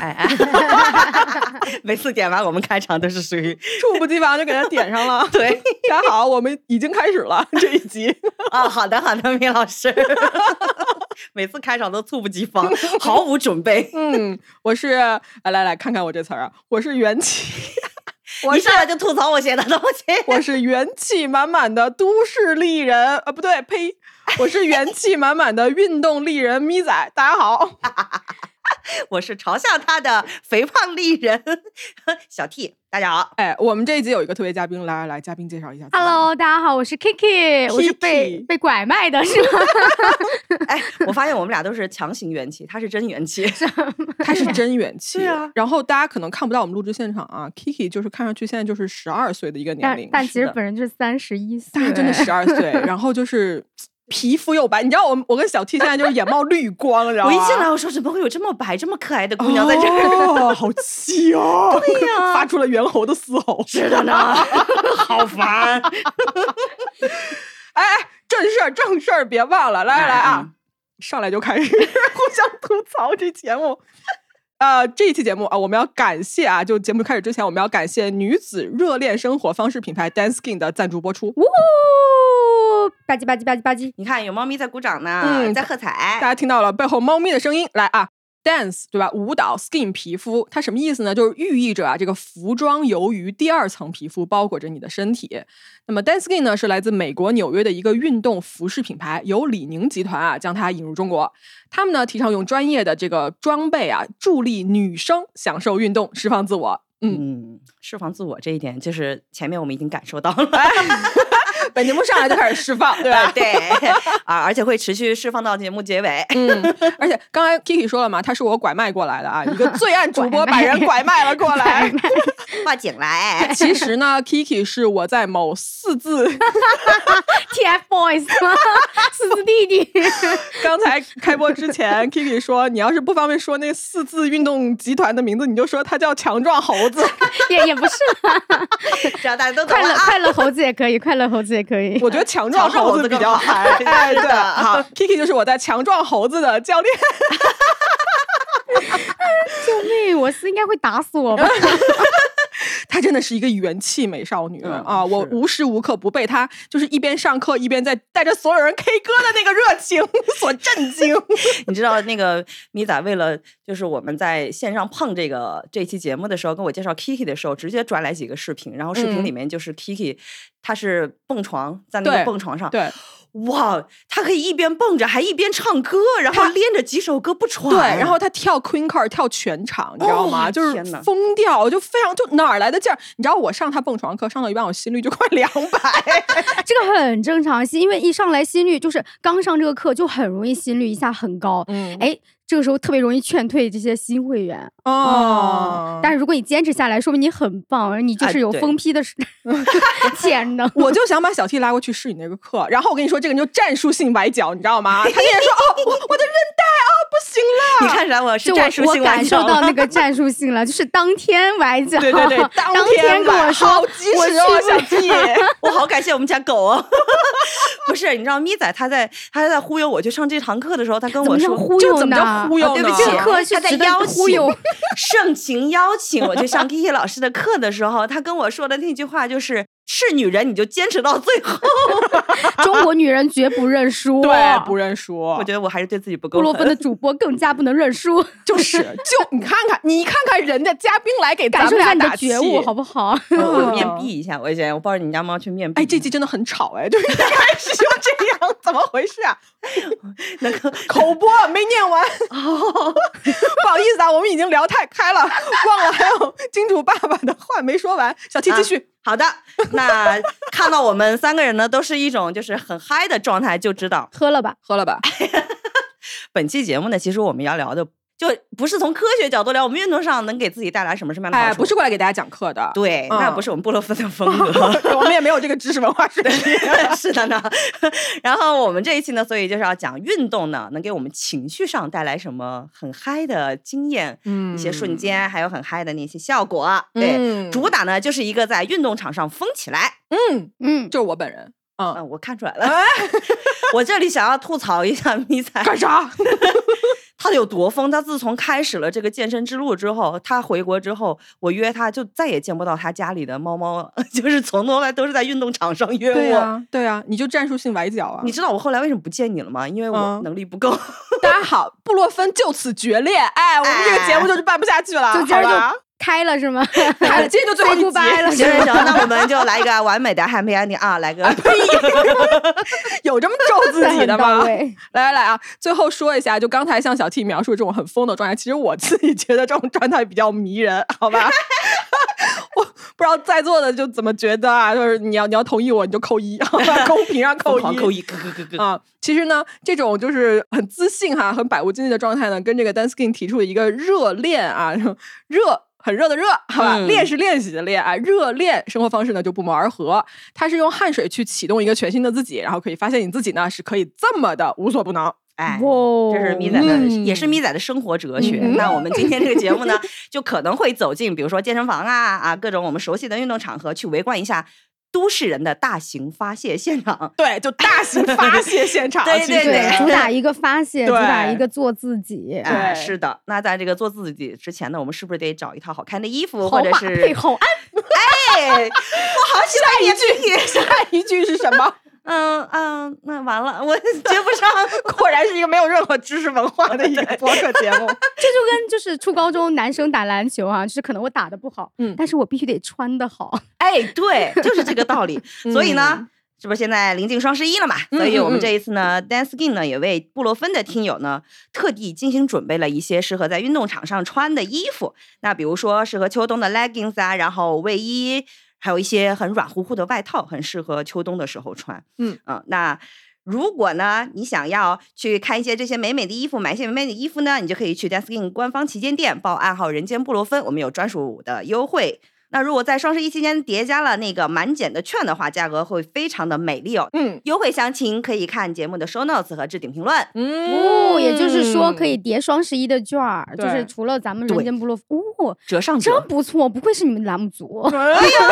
哎哎，每次点完我们开场都是属于 猝不及防就给他点上了。对，大家好，我们已经开始了这一集。啊，好的好的，米老师，每次开场都猝不及防，毫无准备。嗯，我是来来来看看我这词儿啊，我是元气，一上来就吐槽我写的东西。我是元气满满的都市丽人，啊，不对，呸，我是元气满满的运动丽人咪仔。大家好，我是嘲笑他的肥胖丽人 小 T，大家好。哎，我们这一集有一个特别嘉宾，来来来，嘉宾介绍一下。Hello，大家好，我是 Kiki，我是被被拐卖的，是吗？哎，我发现我们俩都是强行元气，他是真元气。他是真元气，对啊然后大家可能看不到我们录制现场啊，Kiki 就是看上去现在就是十二岁的一个年龄，但但其实本人就是三十一岁，但是真的十二岁，然后就是皮肤又白，你知道我我跟小 T 现在就是眼冒绿光，你知道吗？我一进来我说怎么会有这么白、这么可爱的姑娘在这儿？哦，好气哦！对呀发出了猿猴的嘶吼。是的呢，好烦。哎哎，正事儿正事儿别忘了，来来来啊嗯，上来就开始互相吐槽这节目。呃，这一期节目啊，我们要感谢啊，就节目开始之前，我们要感谢女子热恋生活方式品牌 Dan Skin 的赞助播出。呜，吧唧吧唧吧唧吧唧，你看，有猫咪在鼓掌呢，嗯在喝彩大。家听到了背后猫咪的声音，来啊，dance 对吧？舞蹈 skin 皮肤，它什么意思呢？就是寓意着啊，这个服装由于第二层皮肤包裹着你的身体。那么 dance skin 呢，是来自美国纽约的一个运动服饰品牌，由李宁集团啊将它引入中国。他们呢提倡用专业的这个装备啊，助力女生享受运动，释放自我。嗯，嗯，释放自我这一点，就是前面我们已经感受到了，本节目上来就开始释放，对吧？对啊，而且会持续释放到节目结尾。嗯，而且刚才 Kiki 说了嘛，他是我拐卖过来的啊，一个 罪案主播把人拐卖了过来。报警来，其实呢，Kiki 是我在某四字 TFBOYS 吗？四字弟弟，刚才开播之前，Kiki 说你要是不方便说那四字运动集团的名字，你就说他叫强壮猴子。也也不是啦，这样大家都。快乐快乐猴子也可以，快乐猴子也可以。我觉得强壮猴子比较嗨。对，好，Kiki 就是我在强壮猴子的教练。救命！我是应该会打死我吧？她真的是一个元气美少女、嗯啊！我无时无刻不被她就是一边上课一边在带着所有人 K 歌的那个热情 所震惊。你知道那个米仔为了就是我们在线上碰这个这期节目的时候，跟我介绍 Kiki 的时候，直接转来几个视频，然后视频嗯里面就是 Kiki，她是蹦床在那个蹦床上，对哇，他可以一边蹦着还一边唱歌，然后连着几首歌不喘，对，然后他跳 Queen Card 跳全场，你知道吗？哦就是疯掉，就非常就哪儿来的劲儿？你知道我上他蹦床课上到一半，我心率就快两百。这个很正常，因为一上来心率就是刚上这个课就很容易心率一下很高，嗯，哎，这个时候特别容易劝退这些新会员。哦，但是如果你坚持下来，说明你很棒，你就是有对疯批的是 潜能。我就想把小 T 拉过去试你那个课，然后我跟你说，这个人就战术性崴脚，你知道吗？他那天说哦，我我的韧带啊、不行了。你看出来我是战术我感性玩笑受到那个战术性了，就是当天崴脚，对对对，当当天跟我说，好及我时哦，去小 T。我好感谢我们家狗哦。不是，你知道咪仔他在他在忽悠我去上这堂课的时候，他跟我说。这忽悠呢？忽悠呢对不起，这个课是他在邀请忽悠，盛情邀请我去上 Kiki 老师的课的时候，他跟我说的那句话就是：“是女人你就坚持到最后。中国女人绝不认输。对，不认输。我觉得我还是对自己不够布洛芬的。主播更加不能认输，就是，就你看看，你看看人家嘉宾来给咱们俩打气觉悟，好不好？我面壁一下，我先我抱着你家猫去面壁。哎，这集真的很吵哎，就是一开始就这样，怎么回事啊？那个口播没念完，不好意思啊，我们已经聊太开了，忘了还有金主爸爸的话没说完。小七继续，好的，那看到我们三个人呢，都是一种就是很嗨的状态，就知道 喝了吧，喝了吧？本期节目呢，其实我们要聊的就不是从科学角度聊，我们运动上能给自己带来什么什么样的好哎，不是过来给大家讲课的，对，嗯那不是我们布洛芬的风格。我们也没有这个知识文化水平。是的呢，然后我们这一期呢，所以就是要讲运动呢，能给我们情绪上带来什么很嗨的经验，嗯一些瞬间，还有很嗨的那些效果。对，嗯主打呢就是一个在运动场上疯起来。嗯，嗯，就是我本人。嗯，嗯，我看出来了，我这里想要吐槽一下迷彩，干啥？他有多疯？他自从开始了这个健身之路之后，他回国之后，我约他就再也见不到他家里的猫猫了，就是从头到尾都是在运动场上约我。对啊，对啊，你就战术性崴脚啊！你知道我后来为什么不见你了吗？因为我嗯能力不够。大家好，布洛芬就此决裂。哎，我们这个节目就是办不下去了，就今儿好吧就开了是吗？开了今天就最后一集 Say goodbye 了行行行，那我们就来一个完美的 happy ending 啊，来个 有这么咒自己的吗？位 来来来啊！最后说一下，就刚才像小 T 描述这种很疯的状态，其实我自己觉得这种状态比较迷人，好吧？我不知道在座的就怎么觉得啊？就是你要你要同意我，你就扣一，好吧？公屏上扣一，扣一，咯咯咯咯。啊，其实呢，这种就是很自信哈、很百无禁忌的状态呢，跟这个 Dan Skin 提出的一个热恋啊，热。很热的热，好吧，嗯练是练习的练啊，热恋生活方式呢就不谋而合。它是用汗水去启动一个全新的自己，然后可以发现你自己呢是可以这么的无所不能。哎，这是咪仔的，嗯也是咪仔的生活哲学。嗯那我们今天这个节目呢，就可能会走进，比如说健身房啊啊，各种我们熟悉的运动场合，去围观一下都市人的大型发泄现场。对，就大型发泄现场，对对对主打一个发泄，主打一个做自己，哎，对是的。那在这个做自己之前呢，我们是不是得找一套好看的衣服，或者是配好安。哎，我好喜欢你的 Kiki。下一句是什么？嗯嗯，那完了，我 接不上。果然是一个没有任何知识文化的一个播客节目。这就跟就是初高中男生打篮球啊，就是可能我打的不好，嗯但是我必须得穿的好。哎，对，就是这个道理。所以呢嗯，这不是现在临近双十一了嘛？嗯所以我们这一次呢，Dance Skin 呢也为布洛芬的听友呢特地精心准备了一些适合在运动场上穿的衣服。那比如说适合秋冬的 leggings 啊，然后卫衣，还有一些很软乎乎的外套，很适合秋冬的时候穿。嗯那。如果呢，你想要去看一些这些美美的衣服，买一些美美的衣服呢，你就可以去 Dance Skin 官方旗舰店报暗号“人间布洛芬”，我们有专属的优惠。那如果在双十一期间叠加了那个满减的券的话，价格会非常的美丽哦。嗯优惠详情可以看节目的 show notes 和置顶评论。嗯哦，也就是说可以叠双十一的券儿，就是除了咱们人间部落，哦，折上折，真不错，不愧是你们栏目组。哎呀，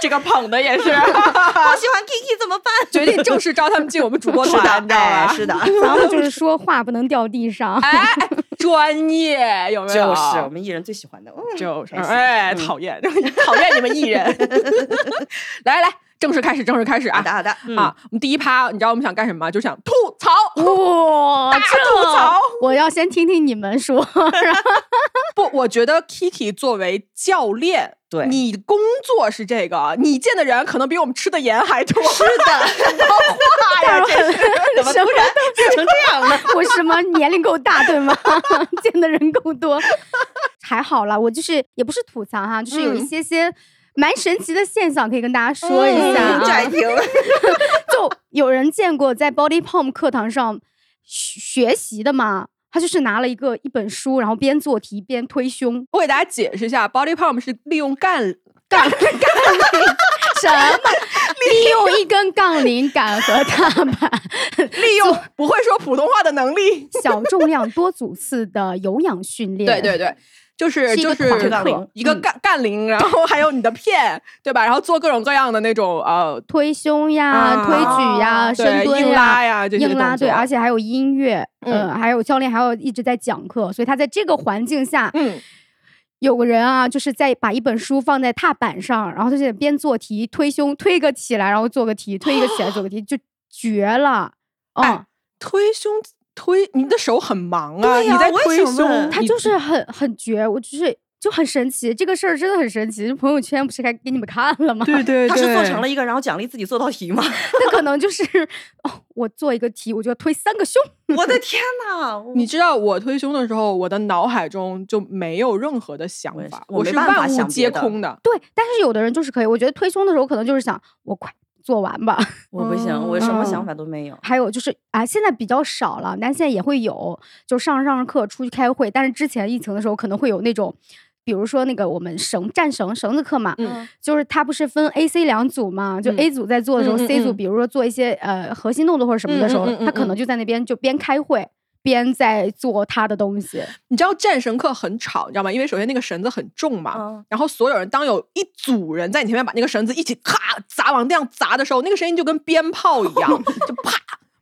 这个捧的也是，好喜欢 Kiki 怎么办？决定正式招他们进我们主播是的，团，你知道哎，吧？是的，咱们就是说话不能掉地上。哎，专业有没有？就是我们艺人最喜欢的。嗯就是，哎，嗯讨厌，讨厌你们艺人。来 来，正式开始，正式开始啊好的，！好的，嗯啊，我们第一趴，你知道我们想干什么吗？就想吐槽。哇，大吐槽我要先听听你们说。不，我觉得 Kiki 作为教练，对你工作是这个，你见的人可能比我们吃的盐还多。是的，什么话呀？这是怎么突然变成这样了？我什么年龄够大对吗？见的人够多，还好啦。我就是也不是吐槽哈，就是有一嗯些些蛮神奇的现象可以跟大家说一下啊。嗯这还行。就有人见过在 Body Pump 课堂上学学习的吗？他就是拿了一个一本书，然后边做题边推胸，我给大家解释一下，body pump 是利用杠杠杠铃什么？利用一根杠铃杆和踏板，利用不会说普通话的能力。小重量多组次的有氧训 练。对对对，就是是就是一个嗯杠杠铃，然后还有你的片，对吧？然后做各种各样的那种呃推胸呀、啊推举呀、对深蹲硬拉呀硬拉对，而且还有音乐，嗯呃，还有教练还要一直在讲课，所以他在这个环境下，嗯，有个人啊，就是在把一本书放在踏板上，然后他就边做题推胸，推个起来，然后做个题，推一个起来做个题，就绝了。嗯，哎推胸推，你的手很忙啊，对你在我推胸，他就是很很绝，我就是就很神奇，这个事儿真的很神奇。就朋友圈不是该给你们看了吗？对对对，他是做成了一个，然后奖励自己做道题吗？那可能就是 哦，我做一个题，我就要推三个胸。我的天哪！你知道我推胸的时候，我的脑海中就没有任何的想法，我没是办法万物皆空的。对，但是有的人就是可以，我觉得推胸的时候可能就是想我快做完吧。我不行，我什么嗯想法都没有。还有就是啊，现在比较少了，但现在也会有，就上着上着课出去开会，但是之前疫情的时候可能会有那种。比如说那个我们绳战绳绳子课嘛，嗯就是它不是分 A、C 两组嘛？就嗯 A 组在做的时候、c 组嗯比如说做一些呃核心动作或者什么的时候，嗯嗯嗯嗯他可能就在那边就边开会边在做他的东西。你知道战神课很吵，你知道吗？因为首先那个绳子很重嘛，嗯然后所有人当有一组人在你前面把那个绳子一起咔砸往地上砸的时候，那个声音就跟鞭炮一样，就啪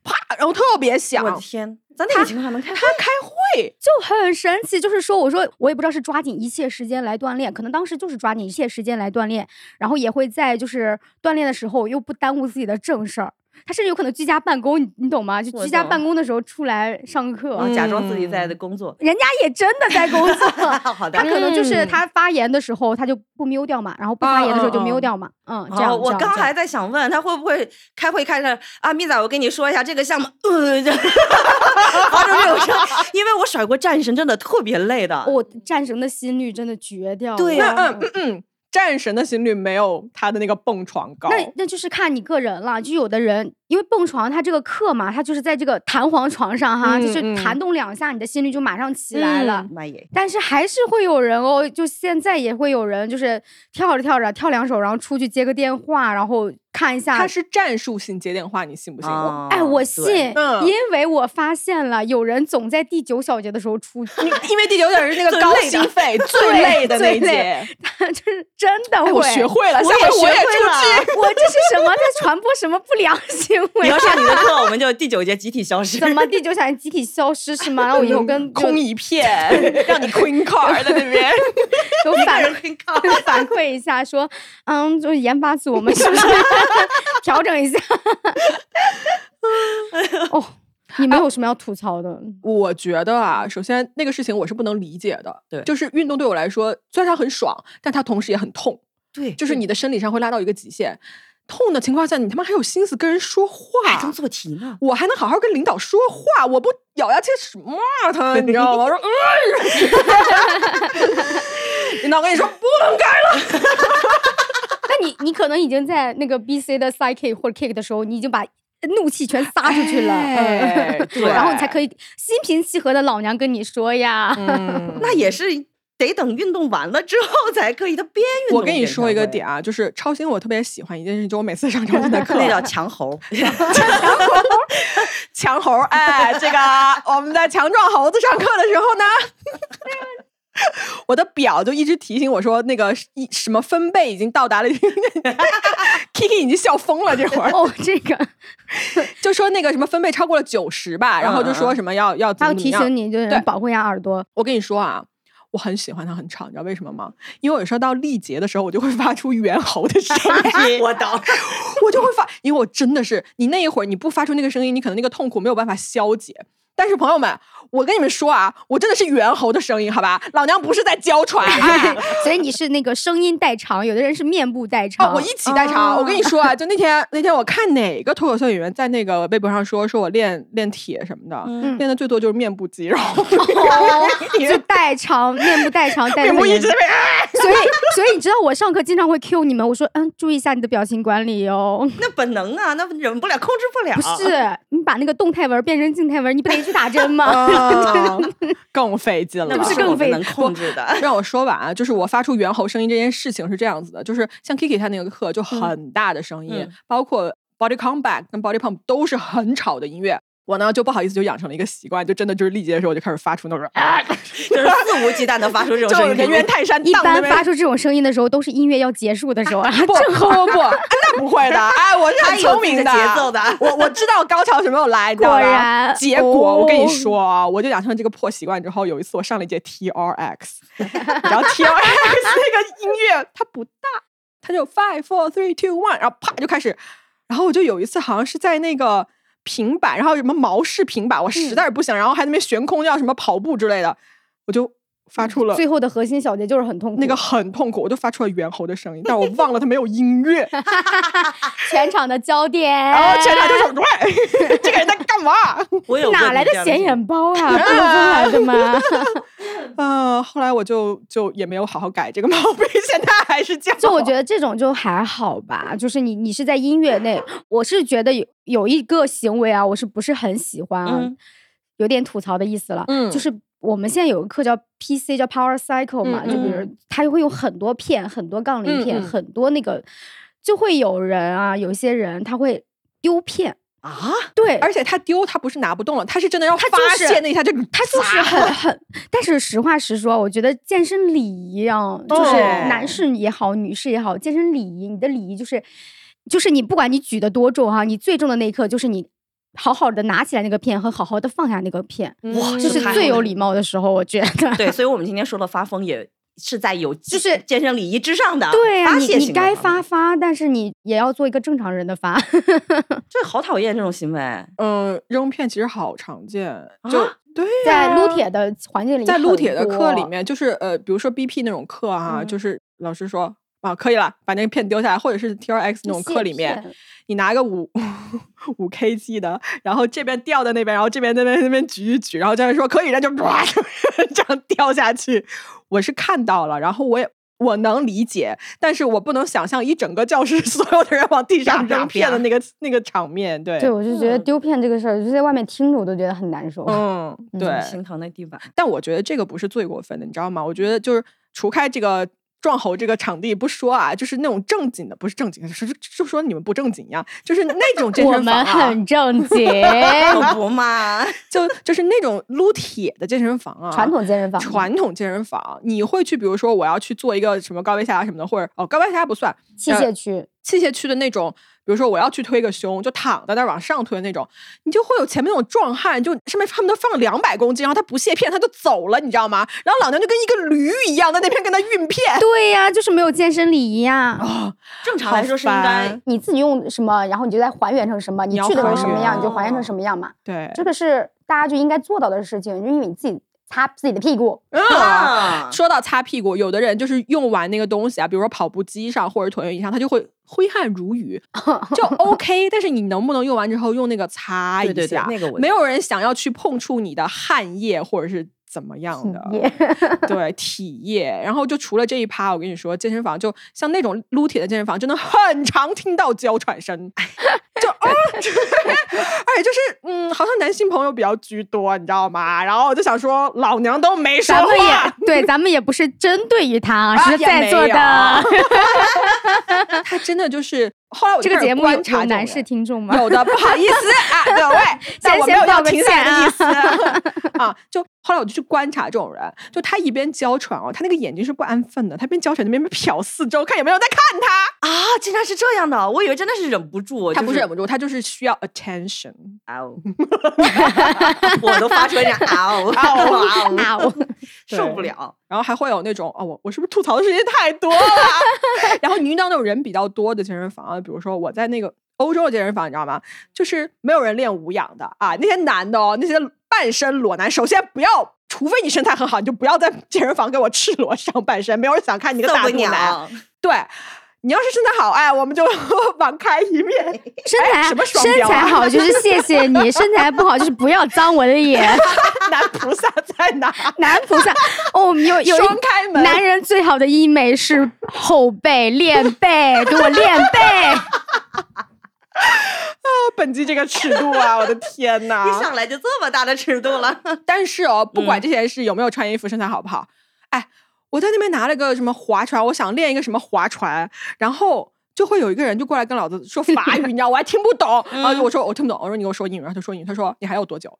啪，然后特别响。我的天，在那个情况下能开他开会，就很神奇，就是说，我说我也不知道是抓紧一切时间来锻炼，可能当时就是抓紧一切时间来锻炼，然后也会在就是锻炼的时候又不耽误自己的正事儿。他甚至有可能居家办公，你你懂吗？就居家办公的时候出来上课，啊假装自己在的工作。人家也真的在工作。好的他，可能就是嗯他发言的时候他就不瞄掉嘛，然后不发言的时候就嗯嗯嗯瞄掉嘛，嗯，这样。哦，我刚还在想问他会不会开会开着啊，蜜仔，我跟你说一下这个项目，呃，这 发出这种声，因为我甩过战神，真的特别累的。我战神的心率真的绝掉了。对呀嗯嗯嗯，战神的心率没有他的那个蹦床高。那那就是看你个人了，就有的人因为蹦床，它这个课嘛，它就是在这个弹簧床上哈，就是弹动两下，你的心率就马上起来了。妈耶！但是还是会有人哦，就现在也会有人，就是跳着跳着跳两手，然后出去接个电话，然后看一下他。是战术性接电话，你信不信？啊哎，我信，嗯因为我发现了有人总在第九小节的时候出去，因因为第九小节是那个 高心肺最累的那一节。就是真的会。哎，我学会了，我下回我也也学会出去。了。我这是什么在传播什么不良行为？你要上你的课，我们就第九节集体消失。怎么第九小节集体消失是吗？然后我以后跟空一片，让你 queen card 在那边。有反人可以看反馈一下，说，嗯，就是研发组，我们是不是 调整一下？哦，你们有什么要吐槽的？我觉得啊，首先那个事情我是不能理解的。对就是运动对我来说，虽然它很爽，但它同时也很痛，对，就是你的生理上会拉到一个极限。痛的情况下，你他妈还有心思跟人说还能话？做题呢。我还能好好跟领导说话，我不咬牙切齿骂他，你知道吗？我说，嗯，领导跟你说不能改了。那你你可能已经在那个 B C 的 side kick 或者 kick 的时候，你已经把怒气全撒出去了，对然后你才可以心平气和的老娘跟你说呀。嗯 那也是得等运动完了之后才可以，他边运动我跟你说一个点啊，就是超星，我特别喜欢一件事，就我每次上超星的 课，那叫强猴。强猴强猴，哎，这个我们在强壮猴子上课的时候呢，我的表就一直提醒我说，那个一什么分贝已经到达了，Kiki 已经笑疯了，这会儿哦，这个 就说那个什么分贝超过了九十吧，然后就说什么要要怎么怎么样提醒你，就是对保护一下耳朵。我跟你说啊。我很喜欢它很吵，你知道为什么吗？因为有时候到力竭的时候，我就会发出猿猴的声音。我懂，我就会发，因为我真的是你那一会儿你不发出那个声音，你可能那个痛苦没有办法消解。但是朋友们，我跟你们说啊，我真的是猿猴的声音，好吧？老娘不是在娇喘，哎 所以你是那个声音代偿，有的人是面部代偿。哦，我一起代偿。我跟你说啊，就那天那天我看哪个脱口秀演员在那个微博上说，说我练练铁什么的，嗯练的最多就是面部肌肉，哦，就代偿，面部代偿，代偿面部一直在。所以，所以你知道我上课经常会 Q 你们，我说，嗯，注意一下你的表情管理哦。那本能啊，那忍不了，控制不了。不是，你把那个动态纹变成静态纹，你不得去打针吗？啊更费劲了，那不是更费我们能控制的。让我说完啊，就是我发出猿猴声音这件事情是这样子的，就是像 Kiki 他那个课就很大的声音，嗯包括 body comeback 跟 body pump 都是很吵的音乐。我呢就不好意思，就养成了一个习惯，就真的就是力竭的时候我就开始发出那种啊，就是肆无忌惮的发出这种声音，就人猿泰山一般发出这种声音的时候，都是音乐要结束的时候，不 正好不不不，那不会的，哎，我是很聪明的节奏的我我知道高潮什么时候来，你知道吧果然？结果我跟你哦说啊，我就养成了这个破习惯之后，有一次我上了一节 T R X，然后 T R X 那个音乐它不大，它就 five four three two one，然后啪就开始，然后我就有一次好像是在那个平板，然后什么毛式平板，我实在是不行，然后还在那边悬空要什么跑步之类的，我就发出了最后的核心小节就是很痛苦。那个很痛苦，我就发出了猿猴的声音，但我忘了它没有音乐，全场的焦点，然后全场就说：“喂，这个人在干嘛 我有哪来的显眼包啊？不是分来的吗？？”嗯，后来我就就也没有好好改这个毛病，现在还是这样。就我觉得这种就还好吧，就是你你是在音乐内，我是觉得有有一个行为啊，我是不是很喜欢啊？嗯有点吐槽的意思了，嗯就是我们现在有个课叫 PC，叫 Power Cycle 嘛，嗯就比如它会有很多片，很多杠铃片，很多那个，就会有人啊，有些人他会丢片，啊，对，而且他丢，他不是拿不动了，他是真的要发泄那一下就他就是很很，但是实话实说，我觉得健身礼仪啊，就是哦。男士也好，女士也好，健身礼仪，你的礼仪就是，就是你不管你举的多重哈，你最重的那一刻就是你好好的拿起来那个片和好好的放下那个片，哇这是最有礼貌的时候，我觉得。对，所以我们今天说的发疯也是在有就是健身礼仪之上的，对呀、发你你该发发，但是你也要做一个正常人的发。这好讨厌这种行为。嗯，扔片其实好常见，就、啊对在撸铁的环境里，在撸铁的课里，面，就是呃，比如说 BP 那种课哈、嗯就是老师说啊，可以了，把那个片丢下来，或者是 T R X 那种课里面，你拿个五 五 kg 的，然后这边掉在那边，然后这边那边那边举一举，然后教练说可以，然后就唰 这样掉下去。我是看到了，然后我也。我能理解，但是我不能想象一整个教室 所有的人往地上扔片的那个那个场面，对，对我就觉得嗯丢片这个事儿，就在外面听着我都觉得很难受。嗯，嗯对，心疼那地板。但我觉得这个不是最过分的，你知道吗？我觉得就是除开这个撞猴这个场地不说啊，就是那种正经的，不是正经是，是就说你们不正经一样，就是那种健我们身房、啊，很 正经，不嘛，就就是那种撸铁的健身房啊，传统健身房，传统健身房，你会去，比如说我要去做一个什么高位下拉什么的，或者哦高位下拉不算，器呃械区，器械区的那种，比如说我要去推个胸，就躺在那儿往上推的那种，你就会有前面那种壮汉，就上面他们都放两百公斤，然后他不卸片他就走了，你知道吗？然后老娘就跟一个驴一样在那边跟他运片。对呀、就是没有健身礼仪呀。哦，正常来说是应该你自己用什么，然后你就再还原成什么，你去的时候什么样，你就还原成什么样嘛。对，这个是大家就应该做到的事情，就因为你自己擦自己的屁股，说到擦屁股，有的人就是用完那个东西啊，比如说跑步机上或者椭圆仪上，他就会挥汗如雨，就 OK。但是你能不能用完之后用那个擦一下？对对对那个没有人想要去碰触你的汗液或者是怎么样的。对体液，然后就除了这一趴，我跟你说，健身房就像那种撸铁的健身房，真的很常听到娇喘声，就啊，而且就是嗯，好像男性朋友比较居多，你知道吗？然后我就想说，老娘都没说咱们话也，对，咱们也不是针对于他，啊是在座的。他真的就是后来我这个节目观察男士听众吗？有的，不好意思啊，各位，但我没有要先报个停下来的意思 啊。就后来我就去观察这种人，就他一边娇喘哦，他那个眼睛是不安分的，他边娇喘那边瞟四周，看有没有人在看他。啊，竟然是这样的，我以为真的是忍不住，就是他不是忍不住，他就是需要 attention。嗷，我都发出一点嗷嗷嗷啊，我受不了。然后还会有那种哦，我我是不是吐槽的时间太多了？然后你遇到那种人比较多的健身房，比如说我在那个欧洲的健身房，你知道吗？就是没有人练无氧的啊，那些男的哦，那些半身裸男，首先不要。除非你身材很好，你就不要在健身房给我赤裸上半身，没有人想看你个大肚腩。对，你要是身材好，哎，我们就 网开一面。身材什么双身材好就是谢谢你，身材不好就是不要脏我的眼。男菩萨在哪？男菩萨，哦，有有双开门。男人最好的医美是后背练背，给我练背。啊本季这个尺度啊，我的天哪！一上来就这么大的尺度了。但是哦，不管嗯这件事有没有穿衣服，身材好不好，哎，我在那边拿了个什么划船，我想练一个什么划船，然后就会有一个人就过来跟老子说法语，你知道，我还听不懂。然后我说我听不懂，我说你给我说英语，然后他说英语，他说你还有多久？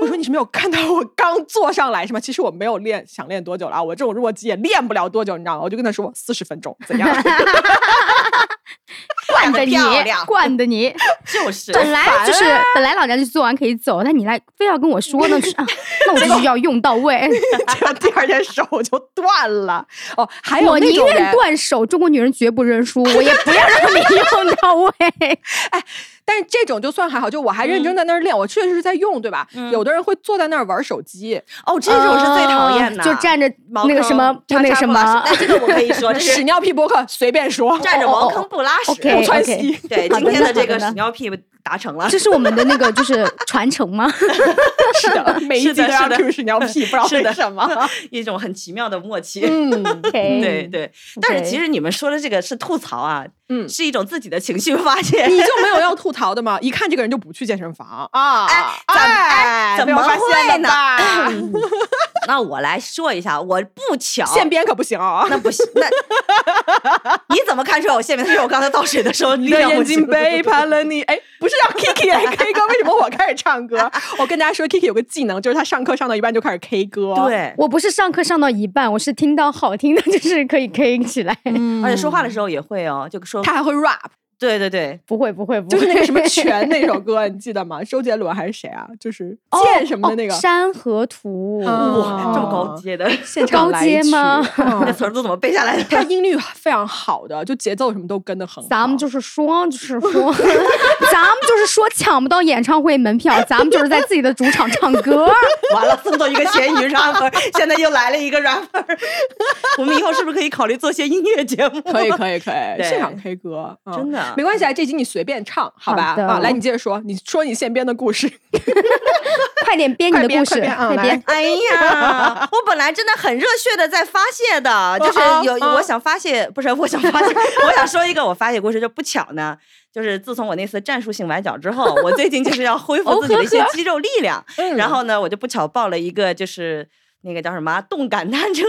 我说你是没有看到我刚坐上来是吗？其实我没有练，想练多久了啊？我这种弱鸡也练不了多久，你知道吗？我就跟他说四十分钟，怎样？惯的你，惯的你。就是本来就是本来老娘就做完可以走，但你来非要跟我说呢，就是 啊，那我就是要用到位。结果第二天手就断了。哦，还有我宁愿那种断手，中国女人绝不认输，我也不要让你用到位。但是这种就算还好，就我还认真在那儿练，我确实是在用，对吧？嗯有的人会坐在那儿玩手机，哦，这种是最讨厌的，呃就站着茅坑那个什么，就那个什么，那这个我可以说，这屎尿屁播客随便说，站着茅坑不拉屎。不穿西。对，今天的这个屎尿屁达成了。这是我们的那个就是传承吗？是的，每一集都要是的是的 Q 屎尿屁，不知道是什么。一种很奇妙的默契。对对，但是其实你们说的这个是吐槽啊，嗯是一种自己的情绪发泄。你就没有要吐槽的吗？一看这个人就不去健身房啊！怎么哎，怎么发现会呢？那我来说一下，我不巧，现编可不行啊！那不行，那 你怎么看出来我现编？因为我刚才倒水的时候你的眼睛背叛了你。哎，不是让 Kiki 来 K 歌，为什么我开始唱歌？我跟大家说，Kiki 有个技能，就是他上课上到一半就开始 K 歌。，对，我不是上课上到一半，我是听到好听的，就是可以 K 起来。嗯而且说话的时候也会哦，就说他还会 rap。对对对，不会不会不会，就是那个什么泉那首歌，你记得吗？周杰伦还是谁啊？就是哦剑什么的那个哦山河图。啊哇，这么高阶的，现场高来吗那嗯词儿都怎么背下来的？他音律非常好的，就节奏什么都跟得很好。咱们就是说，就是说，咱们就是说抢不到演唱会门票，咱们就是在自己的主场唱歌。完了，送到一个咸鱼 rapper，现在又来了一个 rapper。我们以后是不是可以考虑做些音乐节目？可以可以可以，现场 K 歌，嗯真的没关系啊，这集你随便唱，好吧？好啊，来你接着说，你说你现编的故事。快点编你的故事，快编啊来快编。哎呀，我本来真的很热血的在发泄的，就是有啊我想发泄，不是我想发泄，我想说一个我发泄故事，就不巧呢，就是自从我那次战术性崴脚之后，我最近就是要恢复自己的一些肌肉力量，嗯然后呢，我就不巧报了一个就是。那个叫什么动感单车？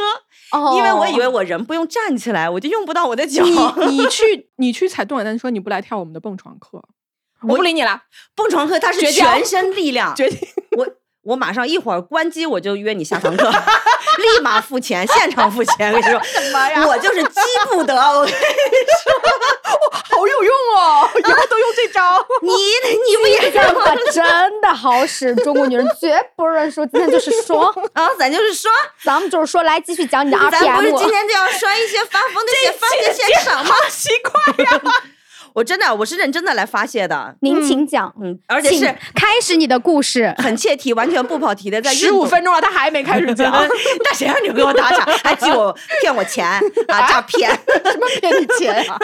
哦因为我以为我人不用站起来，我就用不到我的脚。你你去你去踩动感单车，你不来跳我们的蹦床课，我不理你了，蹦床课它是全身力量，决定。我我马上一会儿关机，我就约你下堂课，立马付钱，现场付钱。我跟你说，什么呀我就是急不得。我跟你说好有用哦，以后都用这招。你你不也这样吗真的好使，中国女人绝不认输。今天就是说，啊？咱就是说，咱们就是说，来继续讲你的咱不是今。天就要摔一些发疯的现发泄现场吗？奇怪呀、我真的，我是认真的来发泄的，您请讲，嗯，而且是开始你的故事。很切题，完全不跑题的，在 十五分钟了，他还没开始讲，那谁让你给我打岔，还记我 骗我钱啊？诈骗！什么骗你钱啊？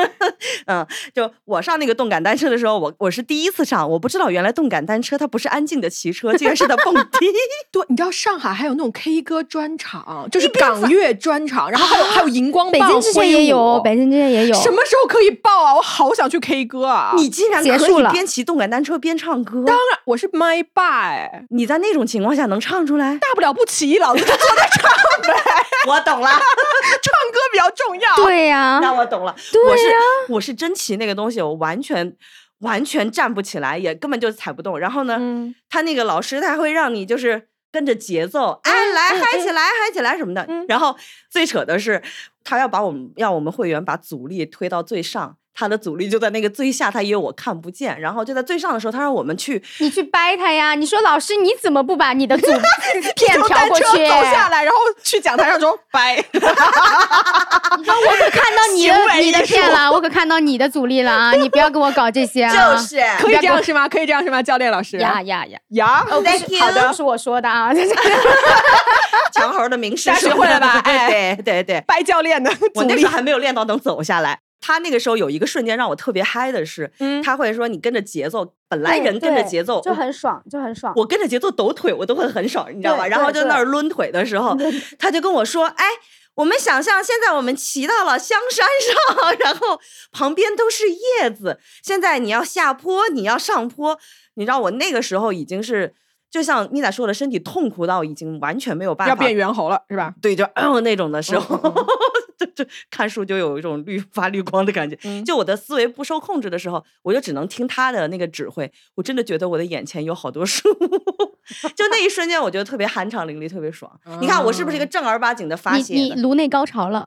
嗯，就我上那个动感单车的时候，我我是第一次上，我不知道原来动感单车它不是安静的骑车，竟然是在蹦迪。对，你知道上海还有那种 K 歌专场，就是港乐专场，然后还有 还有荧光棒北京之前也有，北京之前也有。什么时候可以报啊？我好想去 K 歌啊！你竟然可以结束了边骑动感单车边唱歌？当然我是麦霸哎，你在那种情况下能唱出来？大不了不骑，老子就坐在唱呗，我懂了，唱歌比较重要。对呀、那我懂了。对我是呀我是真骑那个东西，我完全完全站不起来，也根本就踩不动。然后呢，嗯他那个老师他会让你就是跟着节奏，哎，来嗨起来，嗨起来什么的。嗯然后最扯的是，他要把我们要我们会员把阻力推到最上。他的阻力就在那个最下，他以为我看不见，然后就在最上的时候，他让我们去你去掰他呀！你说老师，你怎么不把你的组 片从单车调过去？走下来，然后去讲台上说 掰。我可看到你的你的片了，我可看到你的阻力了啊！你不要跟我搞这些啊！就是可以这样是吗？可以这样是吗？教练老师呀呀呀！呀，Thank you 好的，不是我说的啊，强猴的名师学会了吧哎对对对，掰教练的阻力我那时候。还没有练到能走下来。他那个时候有一个瞬间让我特别嗨的是，嗯他会说你跟着节奏，本来人跟着节奏就很爽，就很爽。我跟着节奏抖腿，我都会很爽，你知道吧？然后对就那儿抡腿的时候，他就跟我说：“哎，我们想象现在我们骑到了香山上，然后旁边都是叶子，现在你要下坡，你要上坡。你知道我那个时候已经是，就像咪仔说的，身体痛苦到已经完全没有办法要变猿猴了是吧？对，就、嗯、那种的时嗯候，就就看书就有一种绿 发绿光的感觉。嗯就我的思维不受控制的时候，我就只能听他的那个指挥。我真的觉得我的眼前有好多书，就那一瞬间，我觉得特别酣畅淋漓，特别爽。你看我是不是一个正儿八经的发你泄的？你颅内高潮了，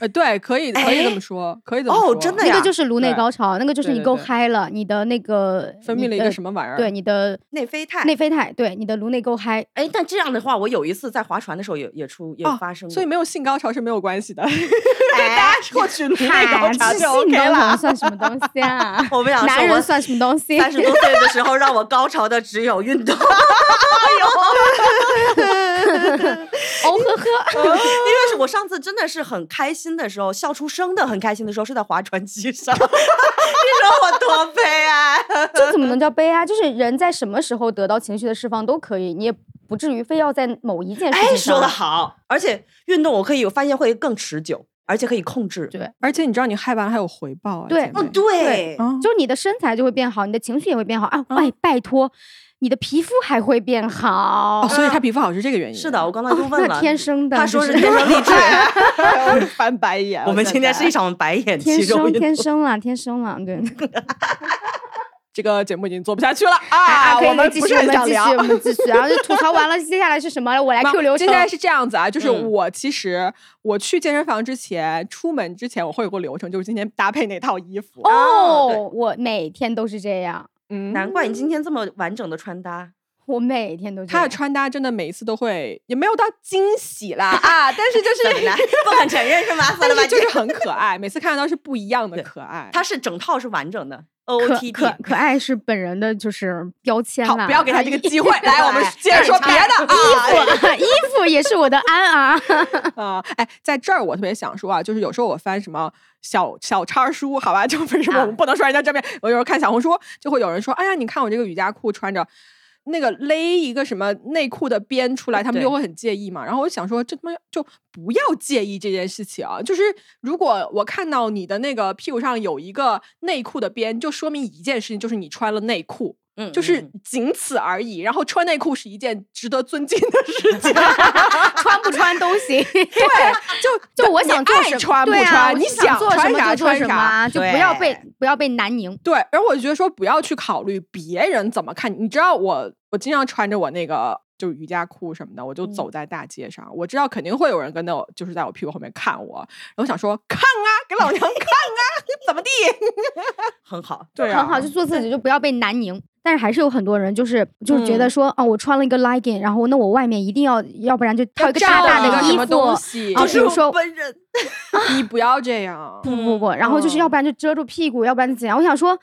呃，对，可以可以这哎么说，可以这么说。哦真的呀那个就是颅内高潮，那个就是你够嗨了，你的那个分泌了一个什么？玩意儿？对，你的内啡肽。内啡肽，对，你的颅内够嗨。哎，但这样的话，我有一次在划船的时候也也出也哦发生过。所以没有性高潮是没有关系的，哎大家获取颅内高嗨，潮就 OK 了。算什么东西啊？我们想说男人算什么东西？三十多岁的时候，让我高潮的只有运动。哦呵呵，因为是我上次真的是很开心的时候，笑出声的很开心的时候，是在划船机上。你说我多悲哀？这怎么能叫悲哀？就是人在什么时候得到情绪的释放都可以，你也不至于非要在某一件事哎，情上。说的好，而且运动我可以发现会更持久，而且可以控制。对，而且你知道你害完了还有回报啊？对哦，对，嗯就是你的身材就会变好，你的情绪也会变好啊！哎，拜托，你的皮肤还会变好。哦，所以他皮肤好是这个原因。是的，我刚才就问了，那天生的，他说是天生 丽质。的，翻白眼。我们今天是一场场白眼天生。天生了，天生了，对。这个节目已经做不下去了啊啊！可以我们不是继续，我们继续，很想聊我。们继续。然后就吐槽完了，接下来是什么？我来 Q 流程。接下来是这样子啊，就是嗯我其实我去健身房之前，出门之前我会有个流程，就是今天搭配哪套衣服。哦哦，我每天都是这样，嗯，难怪你今天这么完整的穿搭。我每天都。他的穿搭真的每一次都会，也没有到惊喜啦 啊，但是就是？不敢承认是吗？但，是就是很可爱，每次看到都是不一样的可爱。它是整套是完整的可 OOTD，可可爱是本人的就是标签好，不要给他这个机会。来，我们哎接着说别的啊。衣服 衣服也是我的安啊。啊，哎，在这儿我特别想说啊，就是有时候我翻什么小小叉书，好吧，就为什么我们啊不能说人家正面？我有时候看小红书，就会有人说，哎呀，你看我这个瑜伽裤穿着。那个勒一个什么内裤的边出来，他们就会很介意嘛。然后我就想说，这他妈就不要介意这件事情啊！就是如果我看到你的那个屁股上有一个内裤的边，就说明一件事情，就是你穿了内裤。嗯，就是嗯仅此而已。然后穿内裤是一件值得尊敬的事 情，穿不穿都行。对，就就我想做什么，爱穿不穿，你想做什么就做穿啥。什么啊，就不要被不要被南宁。对，然后我就觉得说不要去考虑别人怎么看你。你知道我，我经常穿着我那个就是瑜伽裤什么的，我就走嗯在大街上，我知道肯定会有人跟着我，就是在我屁股后面看我。然后我想说看啊，给老娘看啊，怎么地？很好。对啊，很好，就做自己，就不要被南宁。但是还是有很多人就是就是觉得嗯说，啊，我穿了一个 legging，然后那我外面一定要，要不然就套一个罩大大一个什么的衣服，东西啊，比如说本 人，你不要这样。不不不，然后就是嗯要不然就遮住屁股，要不然怎样？我想说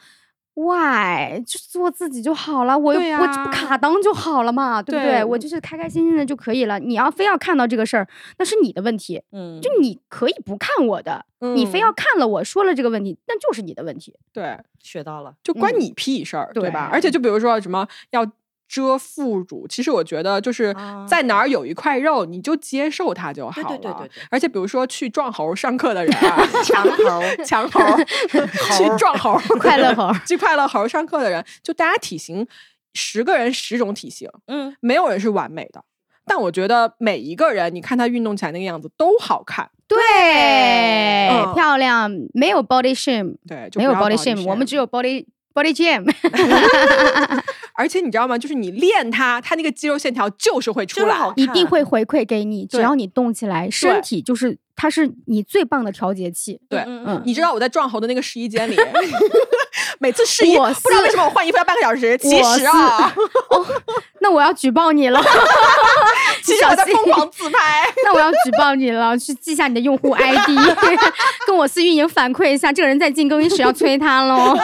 ，why 就做自己就好了，我我不卡裆就好了嘛，对不对对？我就是开开心心的就可以了。你要非要看到这个事儿，那是你的问题，嗯，就你可以不看我的，你非嗯要看了我说了这个问题，那就是你的问题。对，学到了。嗯就关你屁事儿，对吧？对而且就比如说什么要遮副乳，其实我觉得就是啊在哪儿有一块肉，你就接受它就好了。对对对对对而且比如说去撞猴上课的人啊，强猴，强猴 去撞猴快乐猴去快乐猴上课的人，就大家体型十个人十种体型，嗯，没有人是完美的。但我觉得每一个人，你看他运动起来那个样子都好看，对，嗯漂亮，没有 body shame，对，就没有 body shame，我们只有 body body jam。而且你知道吗？就是你练它，它那个肌肉线条就是会出来。一定会回馈给你，只要你动起来，身体就是它是你最棒的调节器。对嗯嗯你知道我在壮猴的那个试衣间里，每次试衣我不知道为什么我换衣服要半个小时。其我实啊，那我要举报你了，其实我在疯狂自拍。那我要举报你了，去记下你的用户 ID，跟我司运营反馈一下，这个人在进更衣室要催他喽。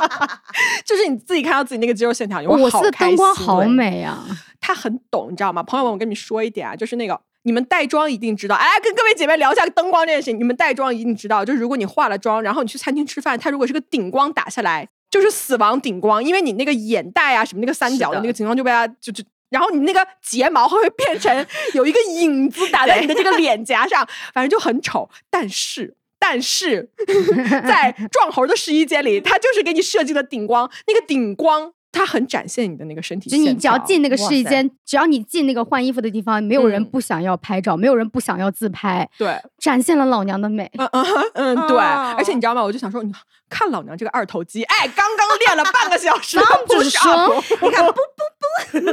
就是你自己看到自己那个肌肉线条，你会我司的好开心灯光好美啊！他很懂，你知道吗？朋友们，我跟你们说一点啊，就是那个你们带妆一定知道，哎，跟各位姐妹聊一下灯光这件事情。你们带妆一定知道，就是如果你化了妆，然后你去餐厅吃饭，它如果是个顶光打下来，就是死亡顶光，因为你那个眼袋啊什么那个三角的那个情况就被它就就。然后你那个睫毛会变成 有一个影子打在你的这个脸颊上，反正就很丑。但是，但是 在壮猴的试衣间里，他就是给你设计了顶光，那个顶光它很展现你的那个身体就。你只要进那个试衣间，只要你进那个换衣服的地方，没有人嗯不想要拍照，没有人不想要自拍，对，展现了老娘的美。嗯嗯嗯，对，哦而且你知道吗？我就想说，你看老娘这个二头肌，哎，刚刚练了半个小时刚不不说 你看不对对。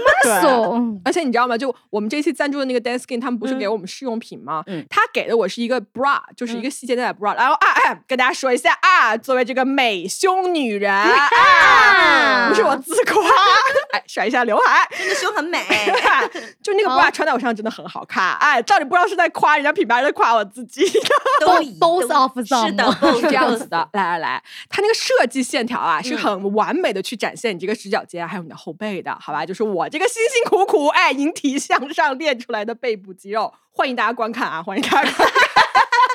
而且你知道吗？就我们这期赞助的那个 Dance Skin，他们不是嗯给我们试用品吗？嗯他给的我是一一个 bra，就是一个细肩带的 bra。然后啊，哎，跟大家说一下啊，作为这个美胸女人啊，不是我自夸，哎，甩一下刘海，真的胸很美。就那个好 bra 穿在我身上真的很好看。哎，到底不知道是在夸人家品牌，还是在夸我自己？都 both of 是 them 的，是 这样子的，来来来，它那个设计线条啊，是嗯很完美的去展现你这个直角肩还有你的后背的，好吧？就是我这个辛辛苦苦哎引体向上练出来的背部肌肉，欢迎大家观看啊！欢迎大家观看。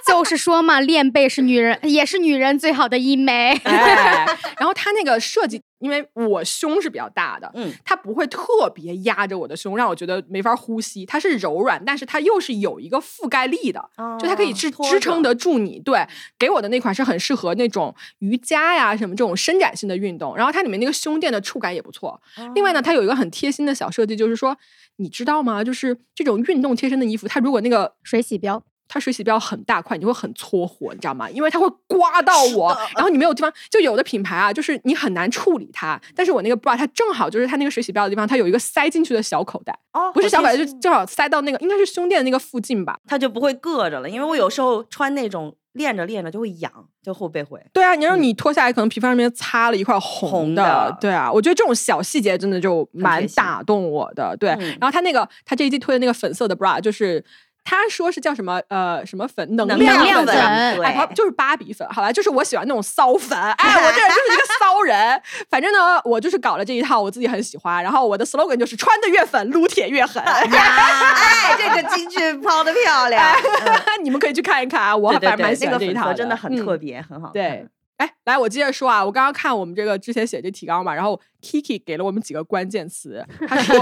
就是说嘛，练背是女人，也是女人最好的医美。哎，然后它那个设计，因为我胸是比较大的，嗯，它不会特别压着我的胸，让我觉得没法呼吸。它是柔软，但是它又是有一个覆盖力的。就它可以支哦支撑得住你。对，给我的那款是很适合那种瑜伽呀什么这种伸展性的运动，然后它里面那个胸垫的触感也不错。另外呢，它有一个很贴心的小设计，就是说，你知道吗？就是这种运动贴身的衣服，它如果那个水洗标，它水洗标很大块，你会很搓火，你知道吗？因为它会刮到我，然后你没有地方。就有的品牌啊，就是你很难处理它。但是我那个 bra 它正好就是它那个水洗标的地方，它有一个塞进去的小口袋，哦不是小口袋，就正好塞到那个应该是胸垫的那个附近吧。它就不会硌着了，因为我有时候穿那种练着练着就会痒，就后背会。对啊，你让你脱下来，可能皮肤上面擦了一块红红的对啊，我觉得这种小细节真的就蛮打动我的。对，嗯然后他那个他这一季推的那个粉色的 bra，就是他说是叫什么呃什么粉能能量量粉哎，对好就是芭比粉，好吧，就是我喜欢那种骚粉，哎，我这人就是一个骚人。反正呢，我就是搞了这一套，我自己很喜欢。然后我的 slogan 就是穿的越粉，撸铁越狠。哎，这个金句抛的漂亮，你们可以去看一看啊，我对对反正蛮喜欢这一套真的很嗯特别，很好看。对，哎，来，我接着说啊，我刚刚看我们这个之前写这提纲嘛，然后 Kiki 给了我们几个关键词，他说，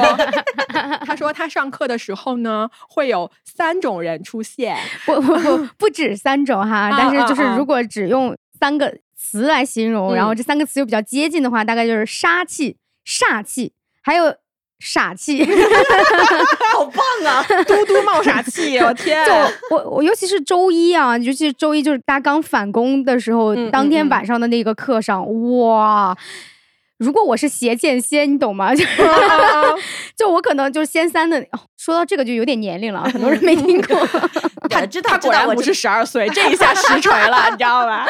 他说他上课的时候呢，会有三种人出现，不不不不止三种哈，但是就是如果只用三个词来形容，然后嗯这三个词又比较接近的话，大概就是杀气、煞气，还有傻气。好棒啊！嘟嘟冒傻气，我天，就我我尤其是周一啊，尤其是周一就是大家刚返工的时候，嗯当天嗯晚上的那个课上，哇！如果我是邪剑仙，你懂吗？就就我可能就是仙三的。哦说到这个就有点年龄了，很多人没听过。他知道他果然不是十二岁，这一下实锤了，你知道吧？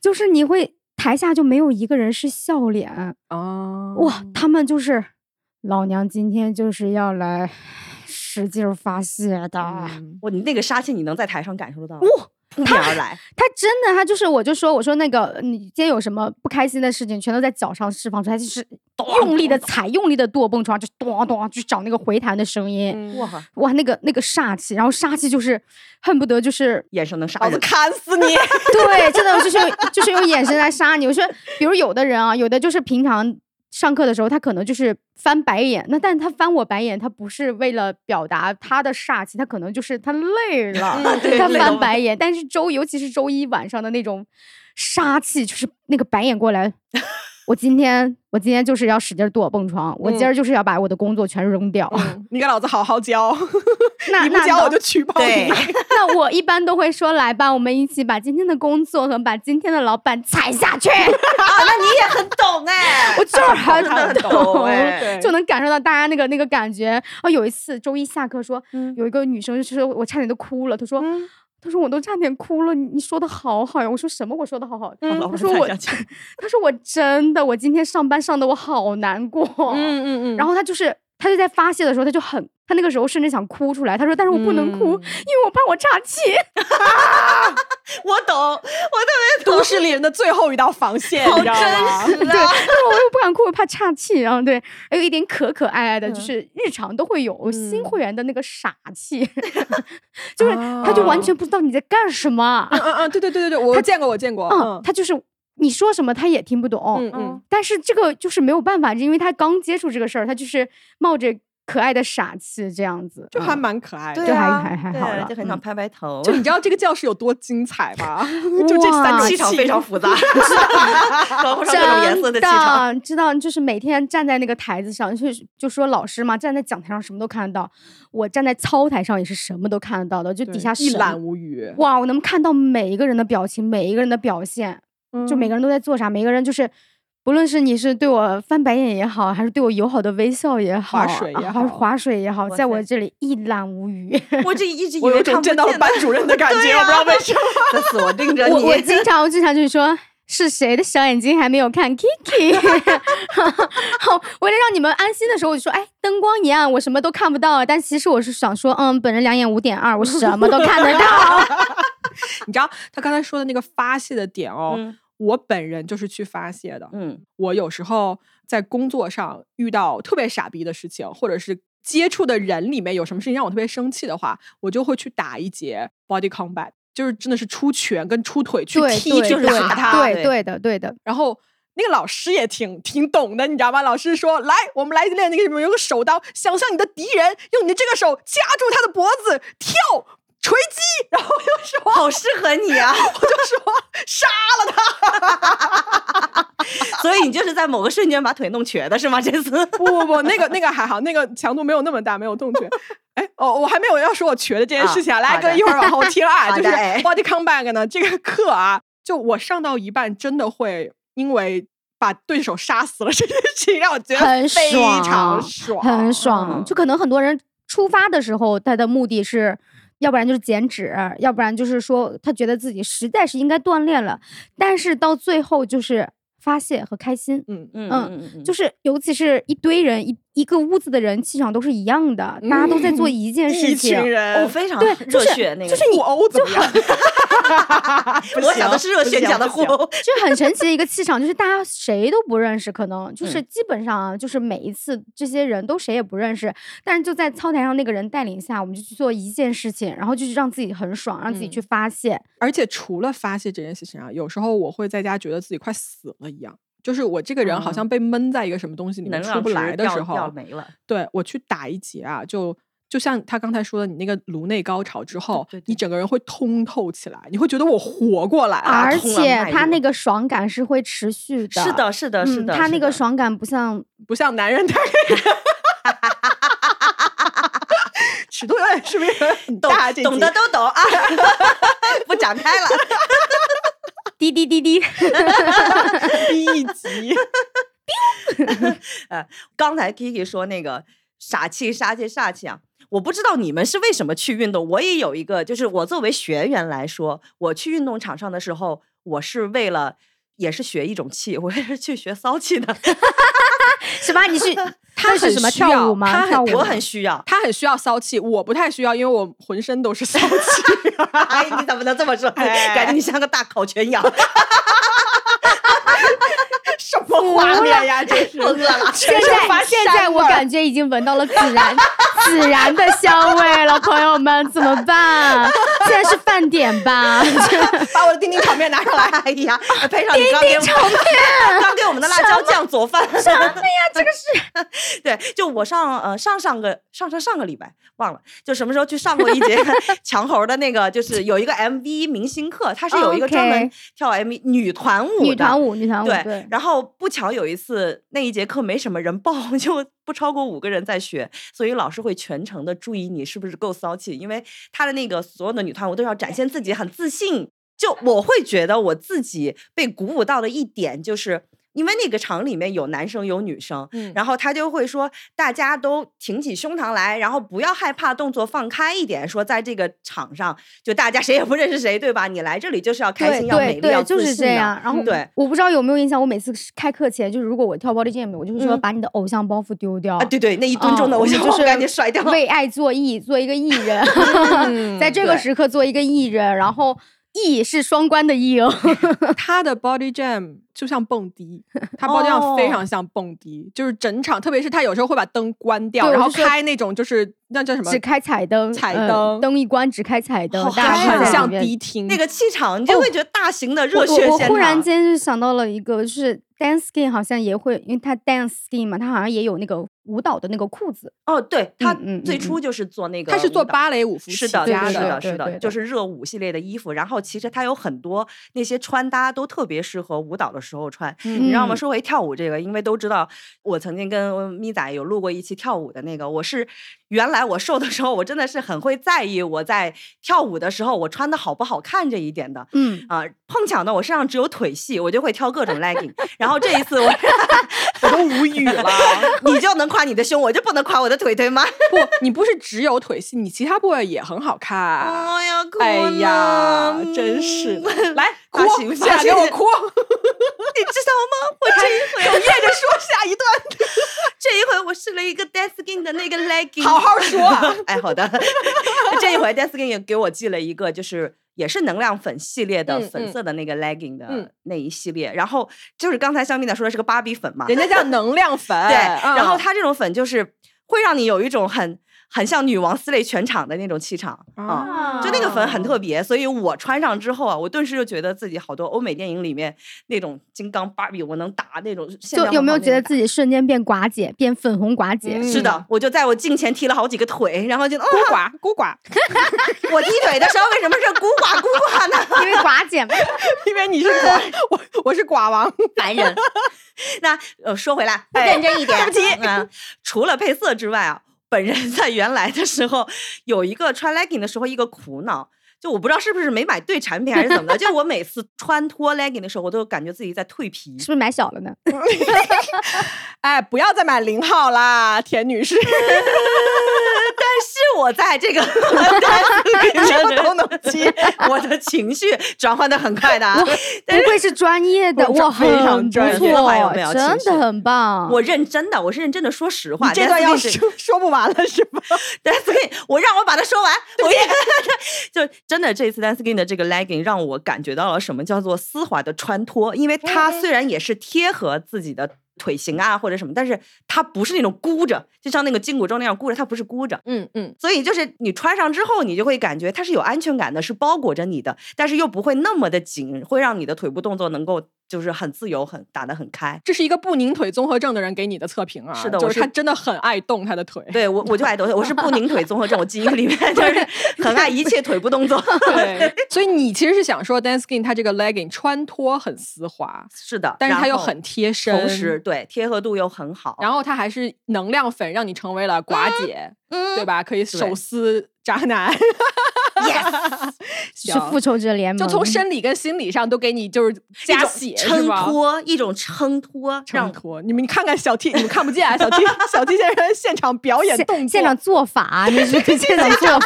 就是你会台下就没有一个人是笑脸，哦哇，他们就是老娘今天就是要来使劲儿发泄的。嗯我你那个杀气，你能在台上感受得到？哇，扑面而来，他真的，他就是，我就说，我说那个，你今天有什么不开心的事情，全都在脚上释放出来，就是用力的踩，用力的跺蹦床，就咚咚，去找那个回弹的声音，嗯哇，哇，那个那个煞气，然后杀气就是恨不得就是眼神能杀老子人。砍死你！对，真的就是用就是用眼神来杀你。我说，比如有的人啊，有的就是平常上课的时候，他可能就是翻白眼，那但他翻我白眼，他不是为了表达他的煞气，他可能就是他累了，嗯他翻白眼。但是周，尤其是周一晚上的那种杀气，就是那个白眼过来。我今天，我今天就是要使劲跺蹦床，我今儿就是要把我的工作全扔掉。嗯你给老子好好教，你不教我就举报对你。那我一般都会说，来吧，我们一起把今天的工作和把今天的老板踩下去。啊，那你也很懂哎，我就是很懂就能感受到大家那个那个感觉。啊，有一次周一下课说，嗯有一个女生就是我差点都哭了，她说。嗯她说我都差点哭了，你你说的好好呀！我说什么？我说的好好。嗯老她说我，板踩下去她说我真的，我今天上班上的我好难过。嗯嗯嗯，然后他就是，她就在发泄的时候，他就很，他那个时候甚至想哭出来。他说，但是我不能哭，嗯因为我怕我岔气。我懂，我特别都市丽人的最后一道防线，好你知道吗？真实对，但啊！是我又不敢哭，我怕岔气。然后对，还有一点可可爱爱的，就嗯是日常都会有新嗯会员的那个傻气，就是他就完全不知道你在干什么。嗯嗯嗯，对对对对对，我见过，我见过，嗯，他就是你说什么他也听不懂。嗯嗯但是这个就是没有办法，因为他刚接触这个事儿，他就是冒着可爱的傻气这样子。就还嗯蛮可爱的。就还啊还还好了就很想嗯拍拍头，就你知道这个教室有多精彩吗？就这三气场非常复杂，包括上各种颜色的气知道，就是每天站在那个台子上，就是就说老师嘛，站在讲台上什么都看得到，我站在操台上也是什么都看得到的，就底下什一览无余，哇，我能看到每一个人的表情，每一个人的表现，就每个人都在做啥，每个人就是。不论是你是对我翻白眼也好，还是对我友好的微笑也好，划水也好啊还是划水也好，在我这里一览无余。我这一直 有为看不种见到了班主任的感觉，对我不知道啊为 什么。在锁定着我我。经常我经常就是说。是谁的小眼睛还没有看 Kiki？好，为了让你们安心的时候，我就说，哎，灯光一暗，我什么都看不到。但其实我是想说，嗯，本人两眼五点二，我什么都看得到。你知道他刚才说的那个发泄的点哦，嗯我本人就是去发泄的。嗯，我有时候在工作上遇到特别傻逼的事情，或者是接触的人里面有什么事情让我特别生气的话，我就会去打一节 body combat，就是真的是出拳跟出腿去踢去对对打他。对对的对的。然后那个老师也挺挺懂的，你知道吗？老师说：“来，我们来练那个什么，有个手刀，想象你的敌人用你的这个手夹住他的脖子，跳锤击。”然后我就说，好适合你啊！我就说杀了他。所以你就是在某个瞬间把腿弄瘸的是吗？这次不不不，那个那个还好，那个强度没有那么大，没有动拳。哎，哦，我还没有要说我瘸的这件事情啊，来，哥一会儿往后听啊，就是好的哎 body comeback 呢这个课啊，就我上到一半，真的会因为把对手杀死了这件事情，让我觉得很非爽常爽，很爽。嗯就可能很多人出发的时候，他的目的是。要不然就是减脂，要不然就是说他觉得自己实在是应该锻炼了，但是到最后就是发泄和开心，嗯。嗯嗯就是是尤其是一堆人一一个屋子的人气场都是一样的，大家都在做一件事一情群。人哦，非常对热血那个，就是你互殴怎么样？不我想的是热血，讲的不行互殴。就很神奇的一个气场，就是大家谁都不认识，可能就是嗯基本上啊，就是每一次这些人都谁也不认识，但是就在操台上那个人带领下，我们就去做一件事情，然后就是让自己很爽，让自己嗯去发泄。而且除了发泄这件事情啊，有时候我会在家觉得自己快死了一样。就是我这个人好嗯像被闷在一个什么东西里面出不来的时候，掉没了，对我去打一节啊，就就像他刚才说的，你那个颅内高潮之后，对对你整个人会通透起来，你会觉得我活过来了。而且他那个爽感是会持续的，是的，是的，是嗯，的，他那个爽感不像 不像男人太 尺度有点是不是有点很懂大？这懂集的都懂啊，不展开了。滴滴滴滴，第一集，呃，刚才 Kiki 说那个傻气、杀气、煞气啊，我不知道你们是为什么去运动。我也有一个，就是我作为学员来说，我去运动场上的时候，我是为了。也是学一种气，我也是去学骚气的。什么？你是 他那是什么很需要跳舞吗？他很我跳舞吗很需要。他很需要骚气，我不太需要，因为我浑身都是骚气。哎，你怎么能这么说？哎感觉你像个大烤全羊。什么画面呀？这是我饿了。现在现在我感觉已经闻到了孜然 孜然的香味了，朋友们怎么办？现在是饭点吧？把我的丁丁炒面拿上来。哎呀，配上你刚给我们刚给我们的辣椒酱做饭。什么呀？这个是对，就我上呃上上个上上上个礼拜忘了，就什么时候去上过一节强猴的那个，就是有一个 MV 明星课，它是有一个专门跳 MV 女团舞的女团舞，女团舞，对，对，然后不巧有一次那一节课没什么人报，就不超过五个人在学，所以老师会全程的注意你是不是够骚气，因为他的那个所有的女团舞都要展现自己很自信。就我会觉得我自己被鼓舞到的一点就是。因为那个场里面有男生有女生，嗯然后他就会说，大家都挺起胸膛来，然后不要害怕，动作放开一点。说在这个场上，就大家 谁也不认识谁，对吧？你来这里就是要开心，要美丽，要对对，就是这样。然后对我不知道有没有印象，我每次开课前，就是如果我跳 body jam，我就是说嗯把你的偶像包袱丢掉啊，对对，那一吨重的嗯偶像就 是赶紧甩掉。为爱做艺，做一个艺人，嗯在这个时刻做一个艺人，然后艺是双关的艺哦。他的 body jam 就像蹦迪，他 body jam 非哦常像蹦迪，就是整场，特别是他有时候会把灯关掉，然后开那种就是那叫什么只，开彩灯，呃彩灯灯一关只开彩灯好，大家嗨啊很像迪厅那个气场，你就会觉得大型的热血现我我忽然。间就想到了一个，就是 dance skin 好像也会，因为他 dance skin 嘛，他好像也有那个舞蹈的那个裤子。哦，对他最初就是做那个，他是做芭蕾舞服是的，是的是的，对对是的，对就是热舞系列的衣服。然后其实他有很多那些穿搭都特别适合舞蹈的时候穿。嗯你知道吗？嗯说回跳舞这个，因为都知道我曾经跟咪仔有录过一期跳舞的那个，我是原来我瘦的时候，我真的是很会在意我在跳舞的时候我穿的好不好看这一点的。嗯，啊、碰巧呢，我身上只有腿细，我就会挑各种 legging。然后这一次我 我都无语了。你就能夸你的胸，我就不能夸我的腿腿吗？不，你不是只有腿细，你其他部位也很好看。哎呀，哎呀，真是的！来，哭大形，现在象给我哭！你知道吗？我这一回，哽咽着说下一段，这一回我试了一个 d a s k i n 的那个 legging，好好说啊。哎，好的。这一回 d a s k i n 也给我寄了一个，就是也是能量粉系列的粉色的那个 legging 嗯的那一系列。然后就是刚才香蜜仔说的是个芭比粉嘛，人家叫能量粉，对。嗯然后它这种粉就是会让你有一种很很像女王撕裂全场的那种气场啊。啊就那个粉很特别，所以我穿上之后啊，我顿时就觉得自己好多欧美电影里面那种金刚芭比，我能打那种就有没有觉得自己瞬间变寡姐，变粉红寡姐？嗯是的，我就在我镜前踢了好几个腿，然后就，哦，孤寡孤寡，我踢腿的时候为什么是孤寡孤寡呢？因为寡姐嘛，因为你是寡，我我是寡王。男人。那呃，说回来，认真一点对不起。嗯，除了配色之外啊，本人在原来的时候有一个穿 legging 的时候一个苦恼。就我不知道是不是没买对产品还是怎么的，就我每次穿脱 legging 的时候，我都感觉自己在蜕皮。是不是买小了呢？哎，不要再买零号啦，田女士。但是我在这个什么都能接，我的情绪转换的很快的啊。不愧是专业的，我，非常专业有没有真的很棒。我认真的，我是认真的，说实话，这段要说说不完了是吧？对，所以我让我把它说完。我也就真的这次 Dancing 的这个 legging 让我感觉到了什么叫做丝滑的穿脱，因为它虽然也是贴合自己的。腿型啊，或者什么，但是它不是那种箍着，就像那个筋骨咒那样箍着，它不是箍着，嗯嗯，所以就是你穿上之后，你就会感觉它是有安全感的，是包裹着你的，但是又不会那么的紧，会让你的腿部动作能够。就是很自由，很打得很开。这是一个不拧腿综合症的人给你的测评啊！是的，就是他真的很爱动他的腿。对我，我就爱动，我是不拧腿综合症，我基因里面就是很爱一切腿部动作。对，所以你其实是想说，dance skin 它这个 legging 穿脱很丝滑，是的，但是它又很贴身，同时对贴合度又很好。然后它还是能量粉，让你成为了寡姐，对吧？可以手撕渣男。Yes，是复仇者联盟，就从生理跟心理上都给你就是加血，撑托一种撑托，撑托。你们你看看小 T，你们看不见啊，小 T 小 T 先生现场表演动作，现场做法，你是现场做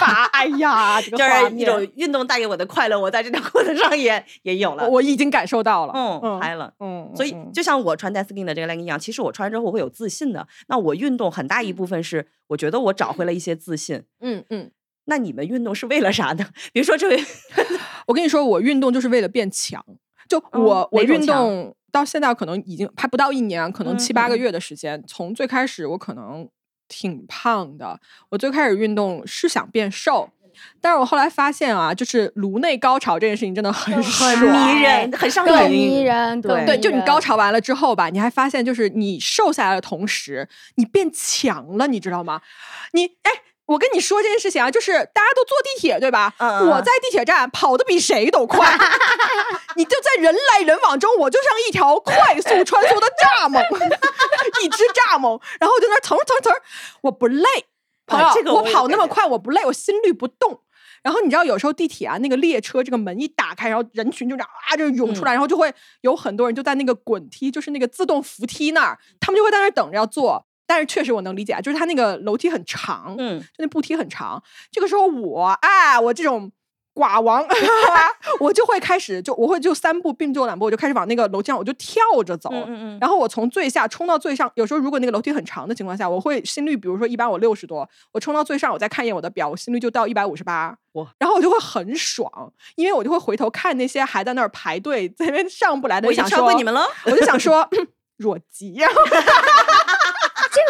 法。哎呀，这个就是一种运动带给我的快乐，我在这条裤子上也也有了，我已经感受到了，嗯，嗨了，嗯。所以就像我穿 Dancing 的这个 legging 一样，其实我穿之后我会有自信的。那我运动很大一部分是，我觉得我找回了一些自信。嗯嗯。那你们运动是为了啥呢？比如说这位，我跟你说，我运动就是为了变强。就我我运动到现在可能已经还不到一年，可能七八个月的时间。从最开始我可能挺胖的，我最开始运动是想变瘦，但是我后来发现啊，就是颅内高潮这件事情真的很很迷人，很上瘾，迷人。对，就你高潮完了之后吧，你还发现就是你瘦下来的同时，你变强了，你知道吗？你哎。我跟你说这件事情啊，就是大家都坐地铁对吧？我在地铁站跑的比谁都快，你就在人来人往中，我就像一条快速穿梭的蚱蜢，一只蚱蜢，然后就那腾腾腾，我不累，朋友，我跑那么快我不累，我心率不动。然后你知道有时候地铁啊，那个列车这个门一打开，然后人群就这样啊就涌出来，然后就会有很多人就在那个滚梯，就是那个自动扶梯那儿，他们就会在那儿等着要坐。但是确实我能理解啊，就是他那个楼梯很长，嗯，就那步梯很长。这个时候我，哎，我这种寡王，我就会开始，就我会就三步并作两步，我就开始往那个楼梯上，我就跳着走。嗯嗯。然后我从最下冲到最上，有时候如果那个楼梯很长的情况下，我会心率，比如说一般我六十多，我冲到最上，我再看一眼我的表，我心率就到一百五十八。哇！然后我就会很爽，因为我就会回头看那些还在那儿排队在那边上不来的，我想说你们了，我就想说弱鸡。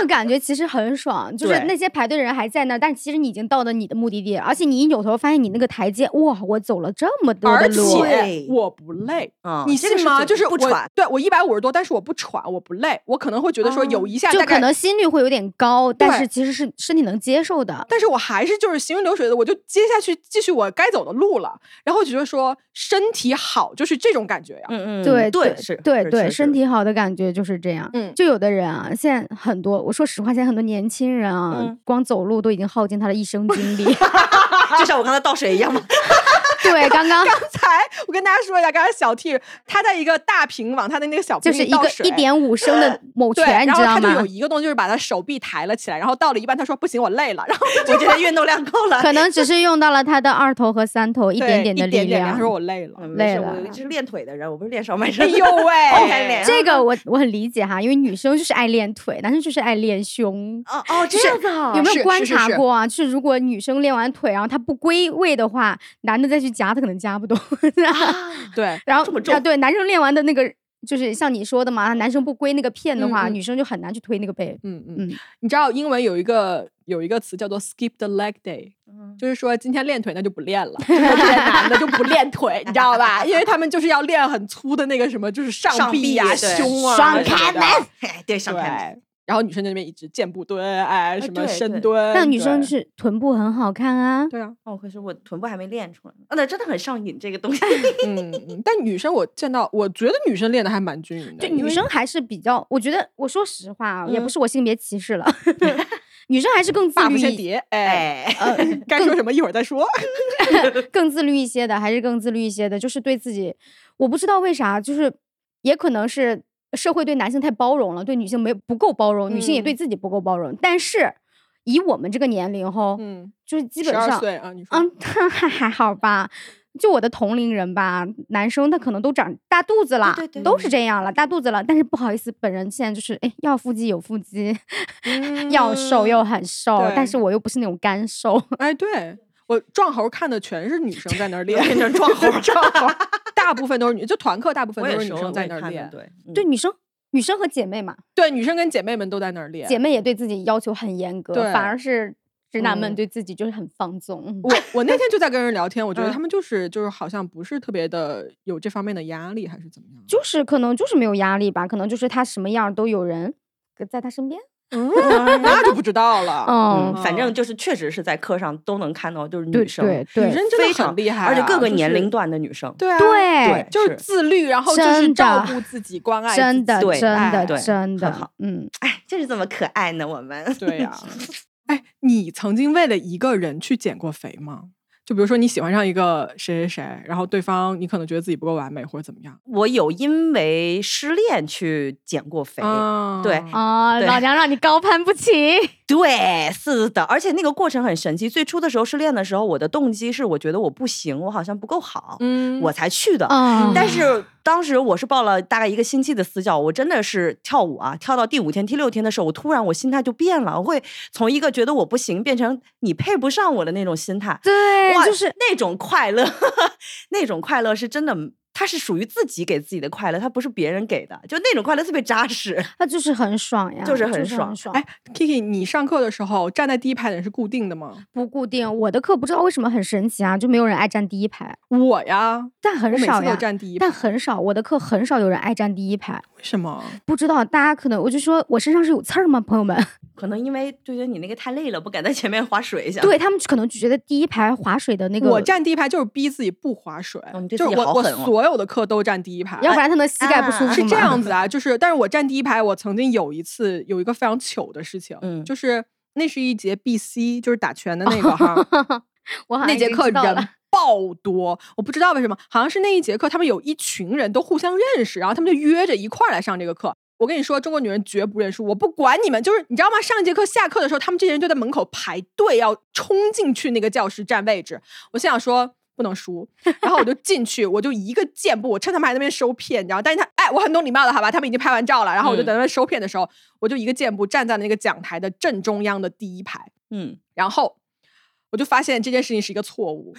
这个感觉其实很爽，就是那些排队的人还在那，但其实你已经到了你的目的地，而且你一扭头发现你那个台阶，哇，我走了这么多的路，而且我不累，你信吗？就是我喘，对我一百五十多，但是我不喘，我不累，我可能会觉得说有一下就可能心率会有点高，但是其实是身体能接受的，但是我还是就是行云流水的，我就接下去继续我该走的路了，然后觉得说身体好就是这种感觉呀，嗯嗯，对对是，对对，身体好的感觉就是这样，嗯，就有的人啊，现在很多。我说实话，现在很多年轻人啊，光走路都已经耗尽他的一生精力，就像我刚才倒水一样吗？对，刚刚刚才我跟大家说一下，刚才小 T 他在一个大瓶往他的那个小瓶就是一个一点五升的某泉，你知道吗？然后他就有一个动作，就是把他手臂抬了起来，然后到了一半，他说不行，我累了，然后我觉得运动量够了，可能只是用到了他的二头和三头一点点的力量。他说我累了，累了。我是练腿的人，我不是练上半身。哎呦喂，这个我我很理解哈，因为女生就是爱练腿，男生就是爱练胸。哦哦，这样子啊？有没有观察过啊？就是如果女生练完腿，然后她不归位的话，男的再去夹，他可能夹不动。对，然后啊，对，男生练完的那个，就是像你说的嘛，男生不归那个片的话，女生就很难去推那个背。嗯嗯，你知道英文有一个有一个词叫做 skip the leg day，就是说今天练腿那就不练了，这些男的就不练腿，你知道吧？因为他们就是要练很粗的那个什么，就是上臂啊、胸啊，双开门，对，双开门。然后女生在那边一直箭步蹲，哎，什么深蹲。但女生是臀部很好看啊。对啊。哦，可是我臀部还没练出来。啊，那真的很上瘾这个东西。嗯，但女生我见到，我觉得女生练的还蛮均匀的。就女生还是比较，我觉得我说实话啊，也不是我性别歧视了。女生还是更自律一，先叠，哎，哎，呃，该说什么一会儿再说。更自律一些的，还是更自律一些的，就是对自己，我不知道为啥，就是也可能是社会对男性太包容了，对女性没不够包容，女性也对嗯自己不够包容。但是以我们这个年龄后，嗯，就是基十二本上，岁啊，你说，嗯，还 还好吧。就我的同龄人吧，男生他可能都长大肚子了，对对都是这样了，大肚子了。但是不好意思，本人现在就是，哎，要腹肌有腹肌，要瘦又很瘦，但是我又不是那种干瘦。哎，对我壮猴看的全是女生在那儿练，变成壮猴 壮猴，大部分都是女，就团课大部分都是女生在那儿练。对对，女生女生和姐妹嘛，对，女生跟姐妹们都在那儿练。姐妹也对自己要求很严格，对反而是直男们嗯对自己就是很放纵。嗯我我那天就在跟人聊天，我觉得嗯他们就是就是好像不是特别的有这方面的压力，还是怎么样？就是可能就是没有压力吧，可能就是他什么样都有人在他身边。嗯，那就不知道了。嗯，嗯，反正就是确实是在课上都能看到，就是女生，对对女生真的非常很厉害啊，而且各个年龄段的女生，对啊，对就是是自律，然后就是照顾自己，关爱真的自己对真的对真的很好，嗯，哎，就是这么可爱呢，我们。对呀、哎，你曾经为了一个人去减过肥吗？就比如说你喜欢上一个谁谁谁，然后对方你可能觉得自己不够完美或者怎么样？我有因为失恋去减过肥，嗯对啊，对老娘让你高攀不起。对，是的，而且那个过程很神奇。最初的时候失恋的时候，我的动机是我觉得我不行，我好像不够好，嗯我才去的。啊但是当时我是报了大概一个星期的私教，我真的是跳舞啊，跳到第五天、第六天的时候，我突然我心态就变了，我会从一个觉得我不行，变成你配不上我的那种心态。对，哇，就是那种快乐，那种快乐是真的，它是属于自己给自己的快乐，它不是别人给的，就那种快乐特别扎实。他就是很爽呀，就是很很爽爽。哎，Kiki，你上课的时候站在第一排的人是固定的吗？不固定，我的课不知道为什么很神奇啊，就没有人爱站第一排，我呀，但很少呀。站第一排，但很少，我的课很少有人爱站第一排，为什么？不知道大家可能我就说我身上是有刺儿吗，朋友们？可能因为就觉得你那个太累了，不敢在前面划水一下。对他们可能就觉得第一排划水的那个，我站第一排就是逼自己不划水，哦你对自就是我我己好狠哦所有的课都站第一排，要不然他能膝盖不舒服啊？是这样子啊，就是，但是我站第一排，我曾经有一次有一个非常糗的事情，嗯就是那是一节 BC，就是打拳的那个哈，我那节课人爆多，我不知道为什么，好像是那一节课他们有一群人都互相认识，然后他们就约着一块儿来上这个课。我跟你说，中国女人绝不认输，我不管你们，就是你知道吗？上一节课下课的时候，他们这些人就在门口排队，要冲进去那个教室占位置。我心想说不能输，然后我就进去，我就一个箭步，我趁他们还在那边收片，你知道，但是他哎，我很懂礼貌的好吧？他们已经拍完照了，然后我就嗯等他们收片的时候，我就一个箭步站在那个讲台的正中央的第一排，嗯，然后我就发现这件事情是一个错误，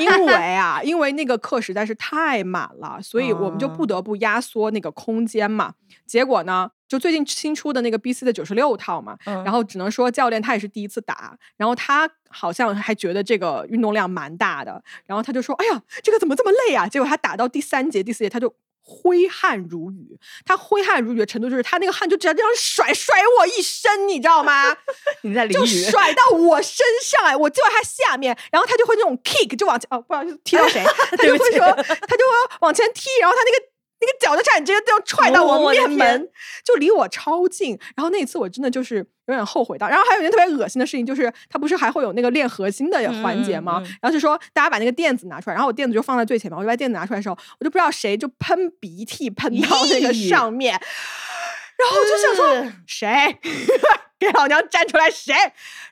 因为啊，因为那个课实在是太满了，所以我们就不哦得不压缩那个空间嘛。结果呢，就最近新出的那个 BC 的九十六套嘛，嗯然后只能说教练他也是第一次打，然后他好像还觉得这个运动量蛮大的，然后他就说：“哎呀，这个怎么这么累啊？”结果他打到第三节、第四节，他就。挥汗如雨，他挥汗如雨的程度就是他那个汗就直接这样甩甩我一身，你知道吗？你在淋就，甩到我身上哎，我就在他下面，然后他就会那种 kick 就往前哦，不好意思踢到谁，他就会说他就会往前踢，然后他那个那个脚就差点直接这样踹到哦我面门，天就离我超近。然后那一次我真的就是有点后悔到，然后还有一件特别恶心的事情，就是他不是还会有那个练核心的环节吗？嗯嗯嗯然后就说大家把那个垫子拿出来，然后我垫子就放在最前面，我就把垫子拿出来的时候，我就不知道谁就喷鼻涕喷到那个上面，然后我就想说。是谁 给老娘站出来谁？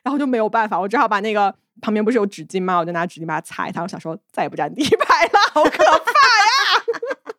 然后就没有办法，我只好把那个旁边不是有纸巾吗？我就拿纸巾把它擦一擦。我想说再也不站第一排了，好可怕，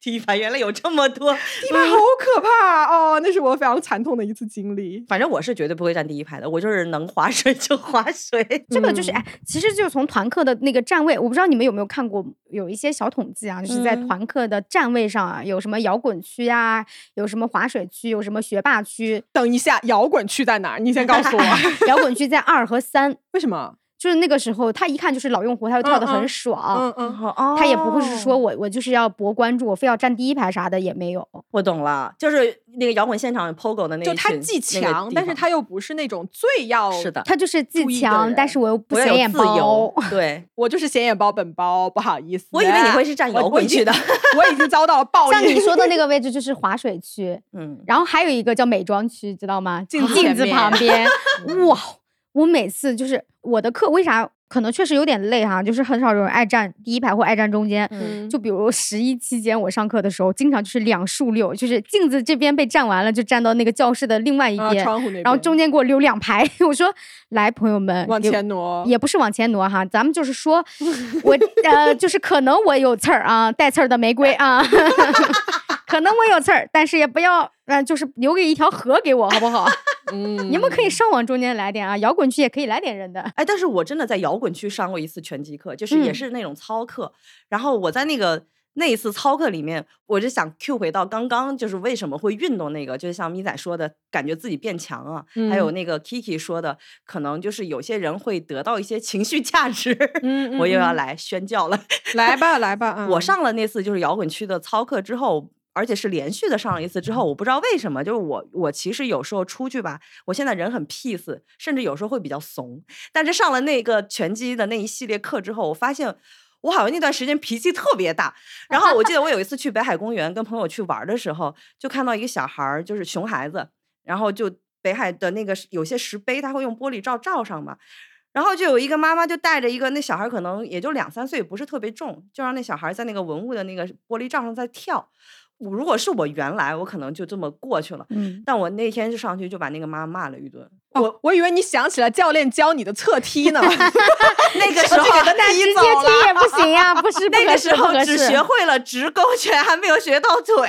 第一排原来有这么多，第一排好可怕哦！那是我非常惨痛的一次经历。反正我是绝对不会站第一排的，我就是能划水就划水。这个就是嗯哎，其实就是从团课的那个站位，我不知道你们有没有看过，有一些小统计啊，就是在嗯团课的站位上啊，有什么摇滚区啊，有什么划水区，有什么学霸区。等一下，摇滚区在哪儿？你先告诉我，摇滚区在二和三，为什么？就是那个时候他一看就是老用户，他就跳得嗯嗯很爽。嗯嗯，哦，他也不会是说我我就是要博关注，我非要站第一排啥的也没有。我懂了，就是那个摇滚现场 POGO 的那就他既那个强，但是他又不是那种最要是的，他就是既强，但是我又不显眼自由包。，对，我就是显眼包本包，不好意思。我以为你会是站摇滚区的，我已经遭到了暴力。像你说的那个 位置就是滑水区，嗯，然后还有一个叫美妆区，知道吗？镜子镜子旁边，哇！我每次就是我的课，为啥可能确实有点累哈？就是很少有人爱站第一排或爱站中间。嗯就比如十一期间，我上课的时候，经常就是两竖六，就是镜子这边被占完了，就站到那个教室的另外一啊边，窗户那边，然后中间给我留两排。我说，来，朋友们，往前挪，也不是往前挪哈，咱们就是说，我呃，就是可能我有刺儿啊，带刺儿的玫瑰啊，可能我有刺儿，但是也不要，呃，就是留给一条河给我，好不好？嗯，你们可以上往中间来点啊，摇滚区也可以来点人的。哎，但是我真的在摇滚区上过一次拳击课，就是也嗯是那种操课。然后我在那个那一次操课里面，我就想 Q 回到刚刚，就是为什么会运动那个，就是像咪仔说的，感觉自己变强啊，还有嗯那个 Kiki 说的，可能就是有些人会得到一些情绪价值。嗯，嗯 我又要嗯来宣教了。来吧，来吧，我嗯上了那次就是摇滚区的操课之后，而且是连续的上了一次之后，我不知道为什么，就是我我其实有时候出去吧，我现在人很 peace，甚至有时候会比较怂，但是上了那个拳击的那一系列课之后，我发现。我好像那段时间脾气特别大，然后我记得我有一次去北海公园跟朋友去玩的时候，就看到一个小孩儿，就是熊孩子，然后就北海的那个有些石碑，他会用玻璃罩罩上嘛，然后就有一个妈妈就带着一个那小孩可能也就两三岁，不是特别重，就让那小孩在那个文物的那个玻璃罩上在跳。我如果是我原来，我可能就这么过去了。嗯，但我那天就上去就把那个妈骂了一顿。我我以为你想起了教练教你的侧踢呢，那个时候这个但直接踢也不行呀，不是不那个时候只学会了直勾拳，还没有学到腿，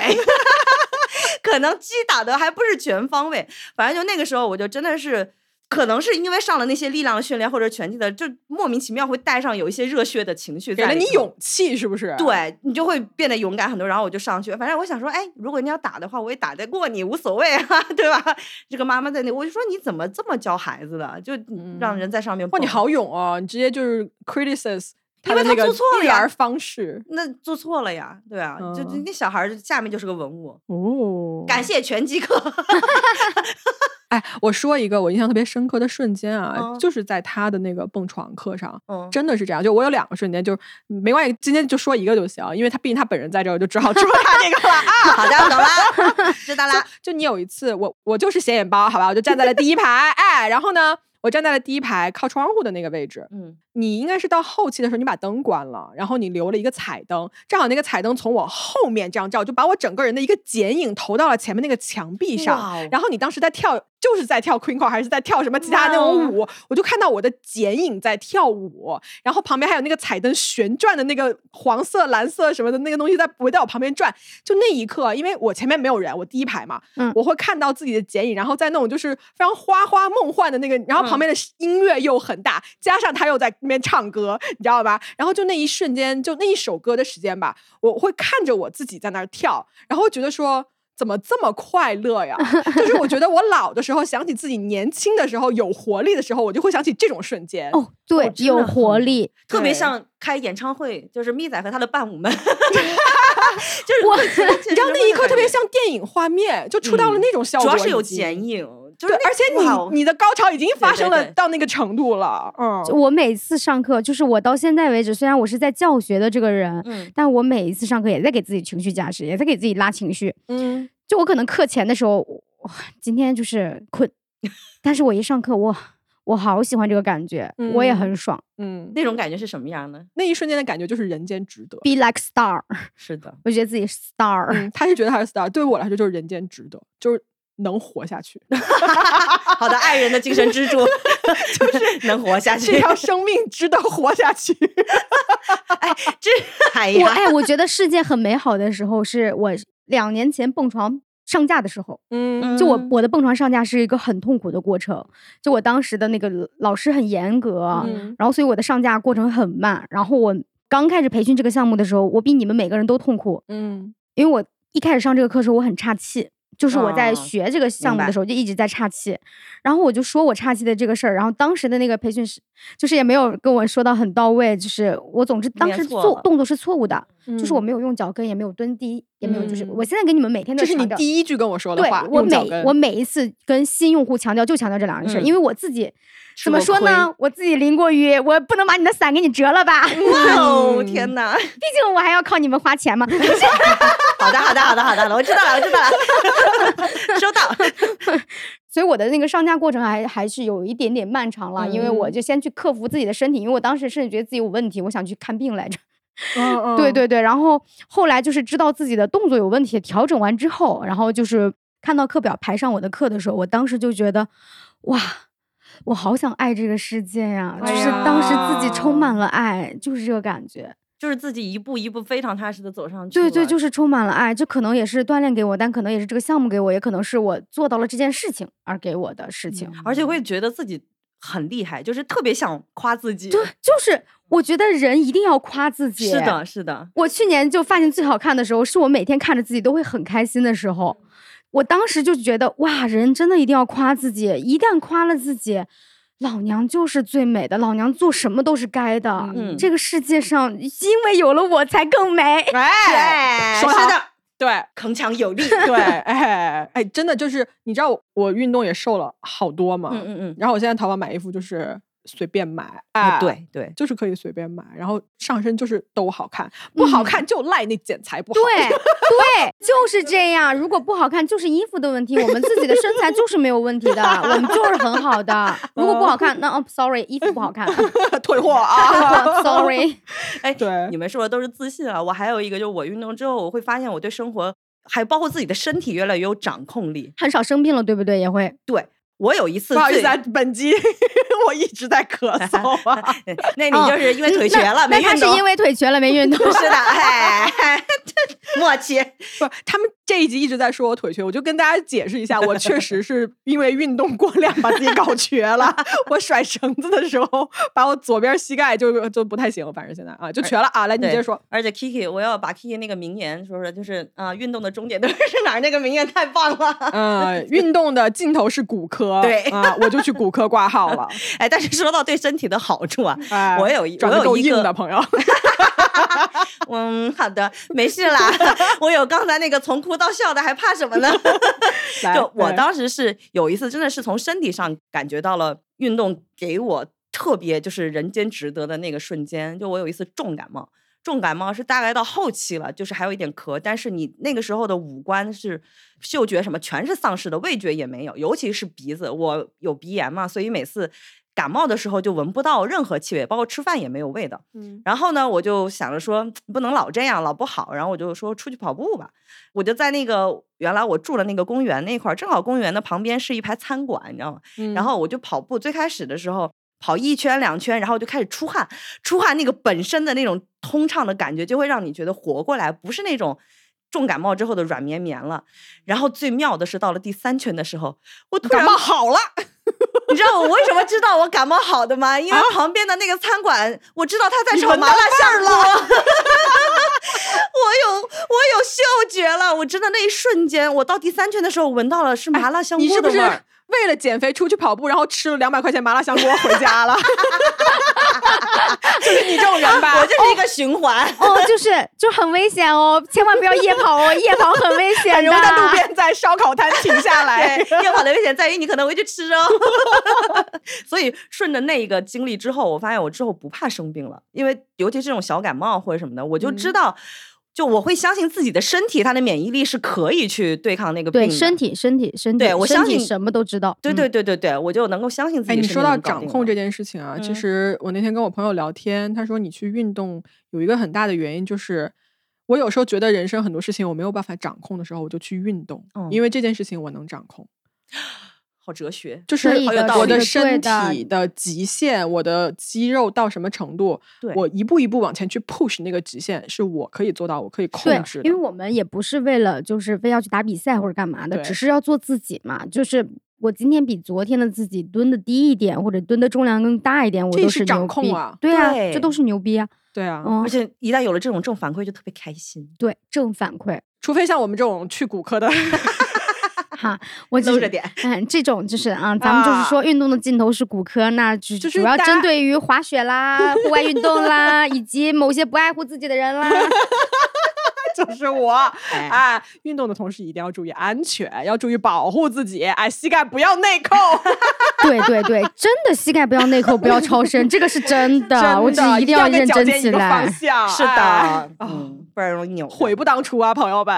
可能击打的还不是全方位。反正就那个时候，我就真的是。可能是因为上了那些力量训练或者拳击的，就莫名其妙会带上有一些热血的情绪给了你勇气，是不是？，对你就会变得勇敢很多。然后我就上去，反正我想说，哎，如果你要打的话，我也打得过你，无所谓啊，对吧？这个妈妈在那，我就说你怎么这么教孩子的，就让人在上面哇，你好勇哦！你直接就是 criticism，因为他那个做错了呀育儿方式那做错了呀，对啊，就那小孩下面就是个文物。哦。感谢拳击课，哎，我说一个我印象特别深刻的瞬间啊，嗯就是在他的那个蹦床课上，嗯，真的是这样。就我有两个瞬间，就是没关系，今天就说一个就行，因为他毕竟他本人在这儿，我就只好 说他这个了啊。好的，懂了，知道了。就你有一次，我我就是显眼包，好吧，我就站在了第一排，哎，然后呢，我站在了第一排靠窗户的那个位置。嗯你应该是到后期的时候，你把灯关了，然后你留了一个彩灯，正好那个彩灯从我后面这样照，就把我整个人的一个剪影投到了前面那个墙壁上。然后你当时在跳，就是在跳 Queen Card 还是在跳什么其他那种舞，我就看到我的剪影在跳舞，然后旁边还有那个彩灯旋转的那个黄色、蓝色什么的那个东西在围在我旁边转。就那一刻，因为我前面没有人，我第一排嘛，嗯我会看到自己的剪影，然后在那种就是非常花花梦幻的那个，然后旁边的音乐又很大，加上他又在那边唱歌，你知道吧？然后就那一瞬间，就那一首歌的时间吧，我会看着我自己在那儿跳，然后会觉得说。怎么这么快乐呀？就是我觉得我老的时候想起自己年轻的时候有活力的时候，我就会想起这种瞬间。哦，对，有活力。特别像开演唱会，就是咪仔和他的伴舞们，就是我，你知道那一刻特别像电影画面，就出到了嗯那种效果，主要是有剪。影，就是对，而且你你的高潮已经发生了到那个程度了，嗯，我每次上课，就是我到现在为止，虽然我是在教学的这个人，嗯但我每一次上课也在给自己情绪加持，也在给自己拉情绪。嗯，就我可能课前的时候，哇今天就是困，但是我一上课，我我好喜欢这个感觉，我也嗯很爽。嗯，那种感觉是什么样的？那一瞬间的感觉就是人间值得。Be like star，是的，我觉得自己是 star。嗯，他是觉得他是 star，对我来说就是人间值得，就是能活下去，好的，爱人的精神支柱 就是 能活下去这。条生命值得活下去。哎这哎我呀，哎，我觉得世界很美好的时候，是我两年前蹦床上架的时候。嗯就我嗯我的蹦床上架是一个很痛苦的过程，就我当时的那个老师很严格，嗯然后所以我的上架过程很慢。然后我刚开始培训这个项目的时候，我比你们每个人都痛苦，嗯因为我一开始上这个课的时候我很岔气，就是我在哦学这个项目的时候就一直在岔气，然后我就说我岔气的这个事儿，然后当时的那个培训师就是也没有跟我说到很到位，就是我总之当时做动作是错误的，就是我嗯没有用脚跟，也没有蹲低，也没有就是嗯我现在给你们每天都这是你第一句跟我说的话，对我每我每一次跟新用户强调就强调这两件事因为我自己怎么说呢？我自己淋过雨，我不能把你的伞给你折了吧？哇哦，嗯天哪！竟我还要靠你们花钱嘛。好的，好的，好的，好的，我知道了，我知道了，收到。所以我的那个上架过程还还是有一点点漫长了，因为我嗯就先去克服自己的身体，因为我当时甚至觉得自己有问题，我想去看病来着。嗯嗯对对对，然后后来就是知道自己的动作有问题，调整完之后，然后就是看到课表排上我的课的时候，我当时就觉得，哇，我好想爱这个世界呀！就哎是当时自己充满了爱，就是这个感觉。就是自己一步一步非常踏实的走上去。对对，就是充满了爱，这可能也是锻炼给我，但可能也是这个项目给我，也可能是我做到了这件事情而给我的事情。而且会觉得自己很厉害，就是特别想夸自己。对，就是我觉得人一定要夸自己。是的，是的，我去年就发现最好看的时候，是我每天看着自己都会很开心的时候。我当时就觉得，哇，人真的一定要夸自己，一旦夸了自己，老娘就是最美的，老娘做什么都是该的。嗯这个世界上，因为有了我才更美。哎，说好是的，对铿锵有力。对，哎哎，真的就是你知道我我运动也瘦了好多嘛，嗯嗯嗯，然后我现在淘宝买衣服就是随便买，哎，哎，，对对，就是可以随便买，然后上身就是都好看，不好嗯看就赖那剪裁不好，对对，就是这样。如果不好看，就是衣服的问题。我们自己的身材就是没有问题的，我们就是很好的。如果不好看，那哦，sorry，衣服不好看 退货啊，，sorry。哎，对你们说的都是自信啊，我还有一个，就是我运动之后，我会发现我对生活，还包括自己的身体越来越有掌控力。很少生病了，对不对？也会。对我有一次不好意思啊，本集 我一直在咳 嗽啊，那你就是因为腿瘸了，哦那他是没运动。因为腿瘸了没运动。是的，哎，默契。不，他们这一集一直在说我腿瘸，我就跟大家解释一下，我确实是因为运动过量把自己搞瘸了。我甩绳子的时候，把我左边膝盖就就不太行，反正现在啊就瘸了啊。来，你接着说。而且 Kiki，我要把 Kiki 那个名言说说，就是啊、运动的终点都是哪儿？那个名言太棒了。呃，运动的尽头是骨科，对啊，我就去骨科挂号了。哎，但是说到对身体的好处啊，哎，我有一我有一个朋友，嗯，好的，没事啦。我有刚才那个从哭到笑的，还怕什么呢？来就我当时是有一次，真的是从身体上感觉到了运动给我特别就是人间值得的那个瞬间。就我有一次重感冒，重感冒是大概到后期了，就是还有一点咳，但是你那个时候的五官是嗅觉什么全是丧失的，味觉也没有，尤其是鼻子，我有鼻炎嘛，所以每次。感冒的时候就闻不到任何气味，包括吃饭也没有味道。嗯然后呢，我就想着说不能老这样，老不好。然后我就说出去跑步吧。我就在那个原来我住的那个公园那块儿，正好公园的旁边是一排餐馆，你知道吗？嗯然后我就跑步，最开始的时候跑一圈两圈，然后就开始出汗，出汗那个本身的那种通畅的感觉，就会让你觉得活过来，不是那种。重感冒之后的软绵绵了，然后最妙的是到了第三圈的时候，我突然感冒好了，你知道我为什么知道我感冒好的吗？因为旁边的那个餐馆，我知道他在炒麻辣香味儿锅。我有我有嗅觉了，我真的那一瞬间，我到第三圈的时候闻到了是麻辣香你是不是锅的味儿。为了减肥出去跑步，然后吃了两百块钱麻辣香锅回家了？就是你这种人吧？我就是一个循环。哦，就是就很危险哦，千万不要夜跑哦，夜跑很危险容易在路边在烧烤摊停下来。夜跑的危险在于你可能会去吃哦。所以顺着那个经历之后，我发现我之后不怕生病了，因为尤其这种小感冒或者什么的，我就知嗯道，就我会相信自己的身体，它的免疫力是可以去对抗那个病的。对身体，身体，身体，对我相信什么都知道。对嗯对对对对，我就能够相信自哎，己哎你说到掌控这件事情啊，其嗯实我那天跟我朋友聊天，他说你去运动有一个很大的原因就是。我有时候觉得人生很多事情我没有办法掌控的时候，我就去运动，嗯因为这件事情我能掌控。好哲学。就是我的身体的极限，我的肌肉到什么程度，对我一步一步往前去 push 那个极限，是我可以做到，我可以控制，的。因为我们也不是为了就是非要去打比赛或者干嘛的，只是要做自己嘛。就是我今天比昨天的自己蹲的低一点，或者蹲的重量更大一点，我都这是掌控啊对啊，对这都是牛逼啊。对啊，嗯而，且一旦有了这种正反馈，就特别开心。对，正反馈。除非像我们这种去骨科的，哈，我搂着点。嗯，这种就是啊，咱们就是说运动的尽头是骨科，那就就是主要针对于滑雪啦、户外运动啦，以及某些不爱护自己的人啦。就是我，哎哎，运动的同时一定要注意安全，要注意保护自己，哎，膝盖不要内扣，对对对，真的膝盖不要内扣，不要超伸，这个是真的，真我只一定要认真起来方。向，是的哎，嗯，不然容易扭。悔不当初啊，朋友们。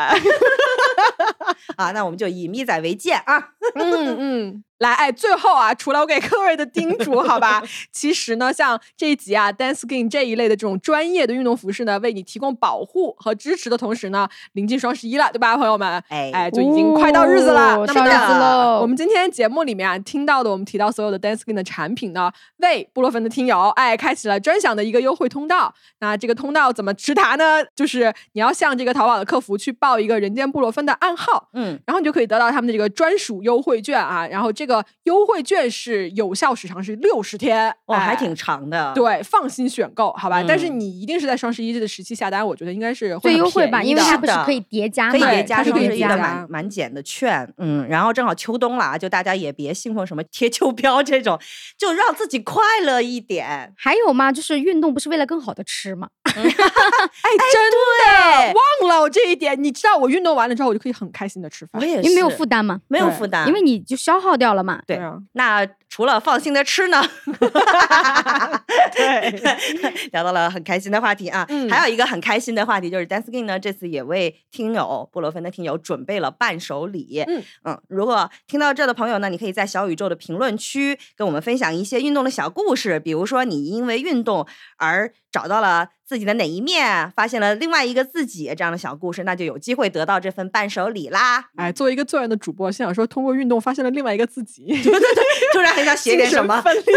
啊，那我们就以咪仔为鉴啊。嗯嗯，来，哎，最后啊，除了我给各位的叮嘱，好吧，其实呢，像这一集啊，Dance Skin 这一类的这种专业的运动服饰呢，为你提供保护和支持的同时呢，临近双十一了，对吧，朋友们？哎哎，就已经快到日子了。哦那么。我们今天节目里面啊听到的，我们提到所有的 Dance Skin 的产品呢，为布洛芬的听友哎开启了专享的一个优惠通道。那这个通道怎么直达呢？就是你要向这个淘宝的客服去报一个人间布洛芬的暗号，嗯，然后你就可以得到他们的这个专属优惠券啊。然后这个优惠券是有效时长是六十天，哇，还哎挺长的。，对，放心选购，好吧？但是嗯你一定是在双十一这个时期下单，我觉得应该是会最优惠吧，因为它不是可以叠加嘛，可以叠加双它是可以十一的叠加满满减的券，嗯，然后正好秋冬了啊，就大家也别信奉什么贴秋膘这种，就让自己快乐一点。还有吗，就是运动不是为了更好的吃吗？哎，真的忘了我这一点。你知道，我运动完了之后，我就可以很开心的吃饭我。也是，因为没有负担嘛，没有负担，因为你就消耗掉了嘛。对啊，那除了放心的吃呢，对，聊到了很开心的话题啊。嗯还有一个很开心的话题就是 Dance Skin 呢，这次也为听友布洛芬的听友准备了伴手礼。嗯如果听到这的朋友呢，你可以在小宇宙的评论区跟我们分享一些运动的小故事，比如说你因为运动而找到了自己的哪一面，发现了另外一个自己这样的小故事，那就有机会得到这份伴手礼啦。哎，作为一个做人的主播，心想说，通过运动发现了另外一个自己，对对对突然很想写点什么分裂，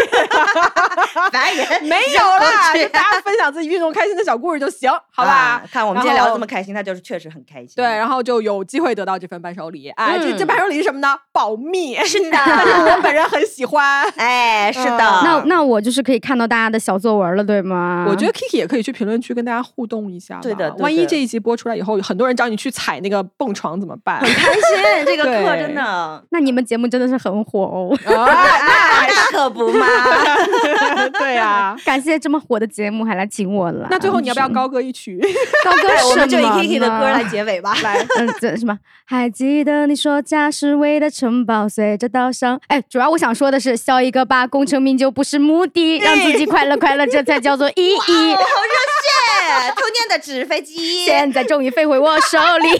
没有啦，大家分享自己运动开心的小故事就行，好吧？啊看我们今天聊的这么开心，他就是确实很开心。对，然后就有机会得到这份伴手礼。哎，这这嗯伴手礼是什么呢？保密。是的 但是我本人很喜欢。哎，是的，嗯那那我就是可以看到大家的小作文了，对吗？我觉得 Kiki 也可以去评论区跟大家互动一下吧。对的对万一这一集播出来以后，很多人找你去踩那个蹦床怎么办？很开心，这个课真的，那你们节目真的是很火哦，啊，那可不嘛。对啊。感谢这么火的节目还来请我了。那最后你要不要高歌一曲？高歌哎我们就以什么 Kiki 的歌来结尾吧。来，嗯，这什么？还记得你说家是为的城堡，随着稻香。哎，主要我想说的是，笑一个吧，功成名就不是目的，让自己快乐快乐，这才叫做意义。哦，好热血！童年的纸飞机，现在终于飞回我手里，哟哟，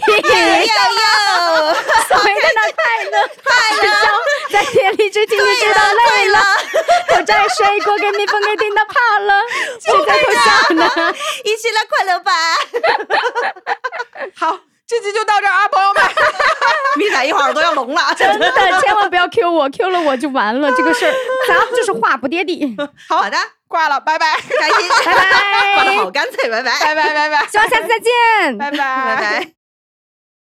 所谓的那快乐，快乐，在田里追听你知道累了，我摘水果给蜜蜂给叮到怕了，现在偷笑呢？一起来快乐吧！好，这期就到这儿啊，朋友们。米仔一会儿耳朵要聋了，真的，千万不要 Q 我，Q 了我就完了。这个事儿，咱们就是话不跌地。好的，挂了，拜拜，开心，拜拜挂的好干脆，拜拜，拜拜，拜拜，希望下次再见。拜拜，拜拜。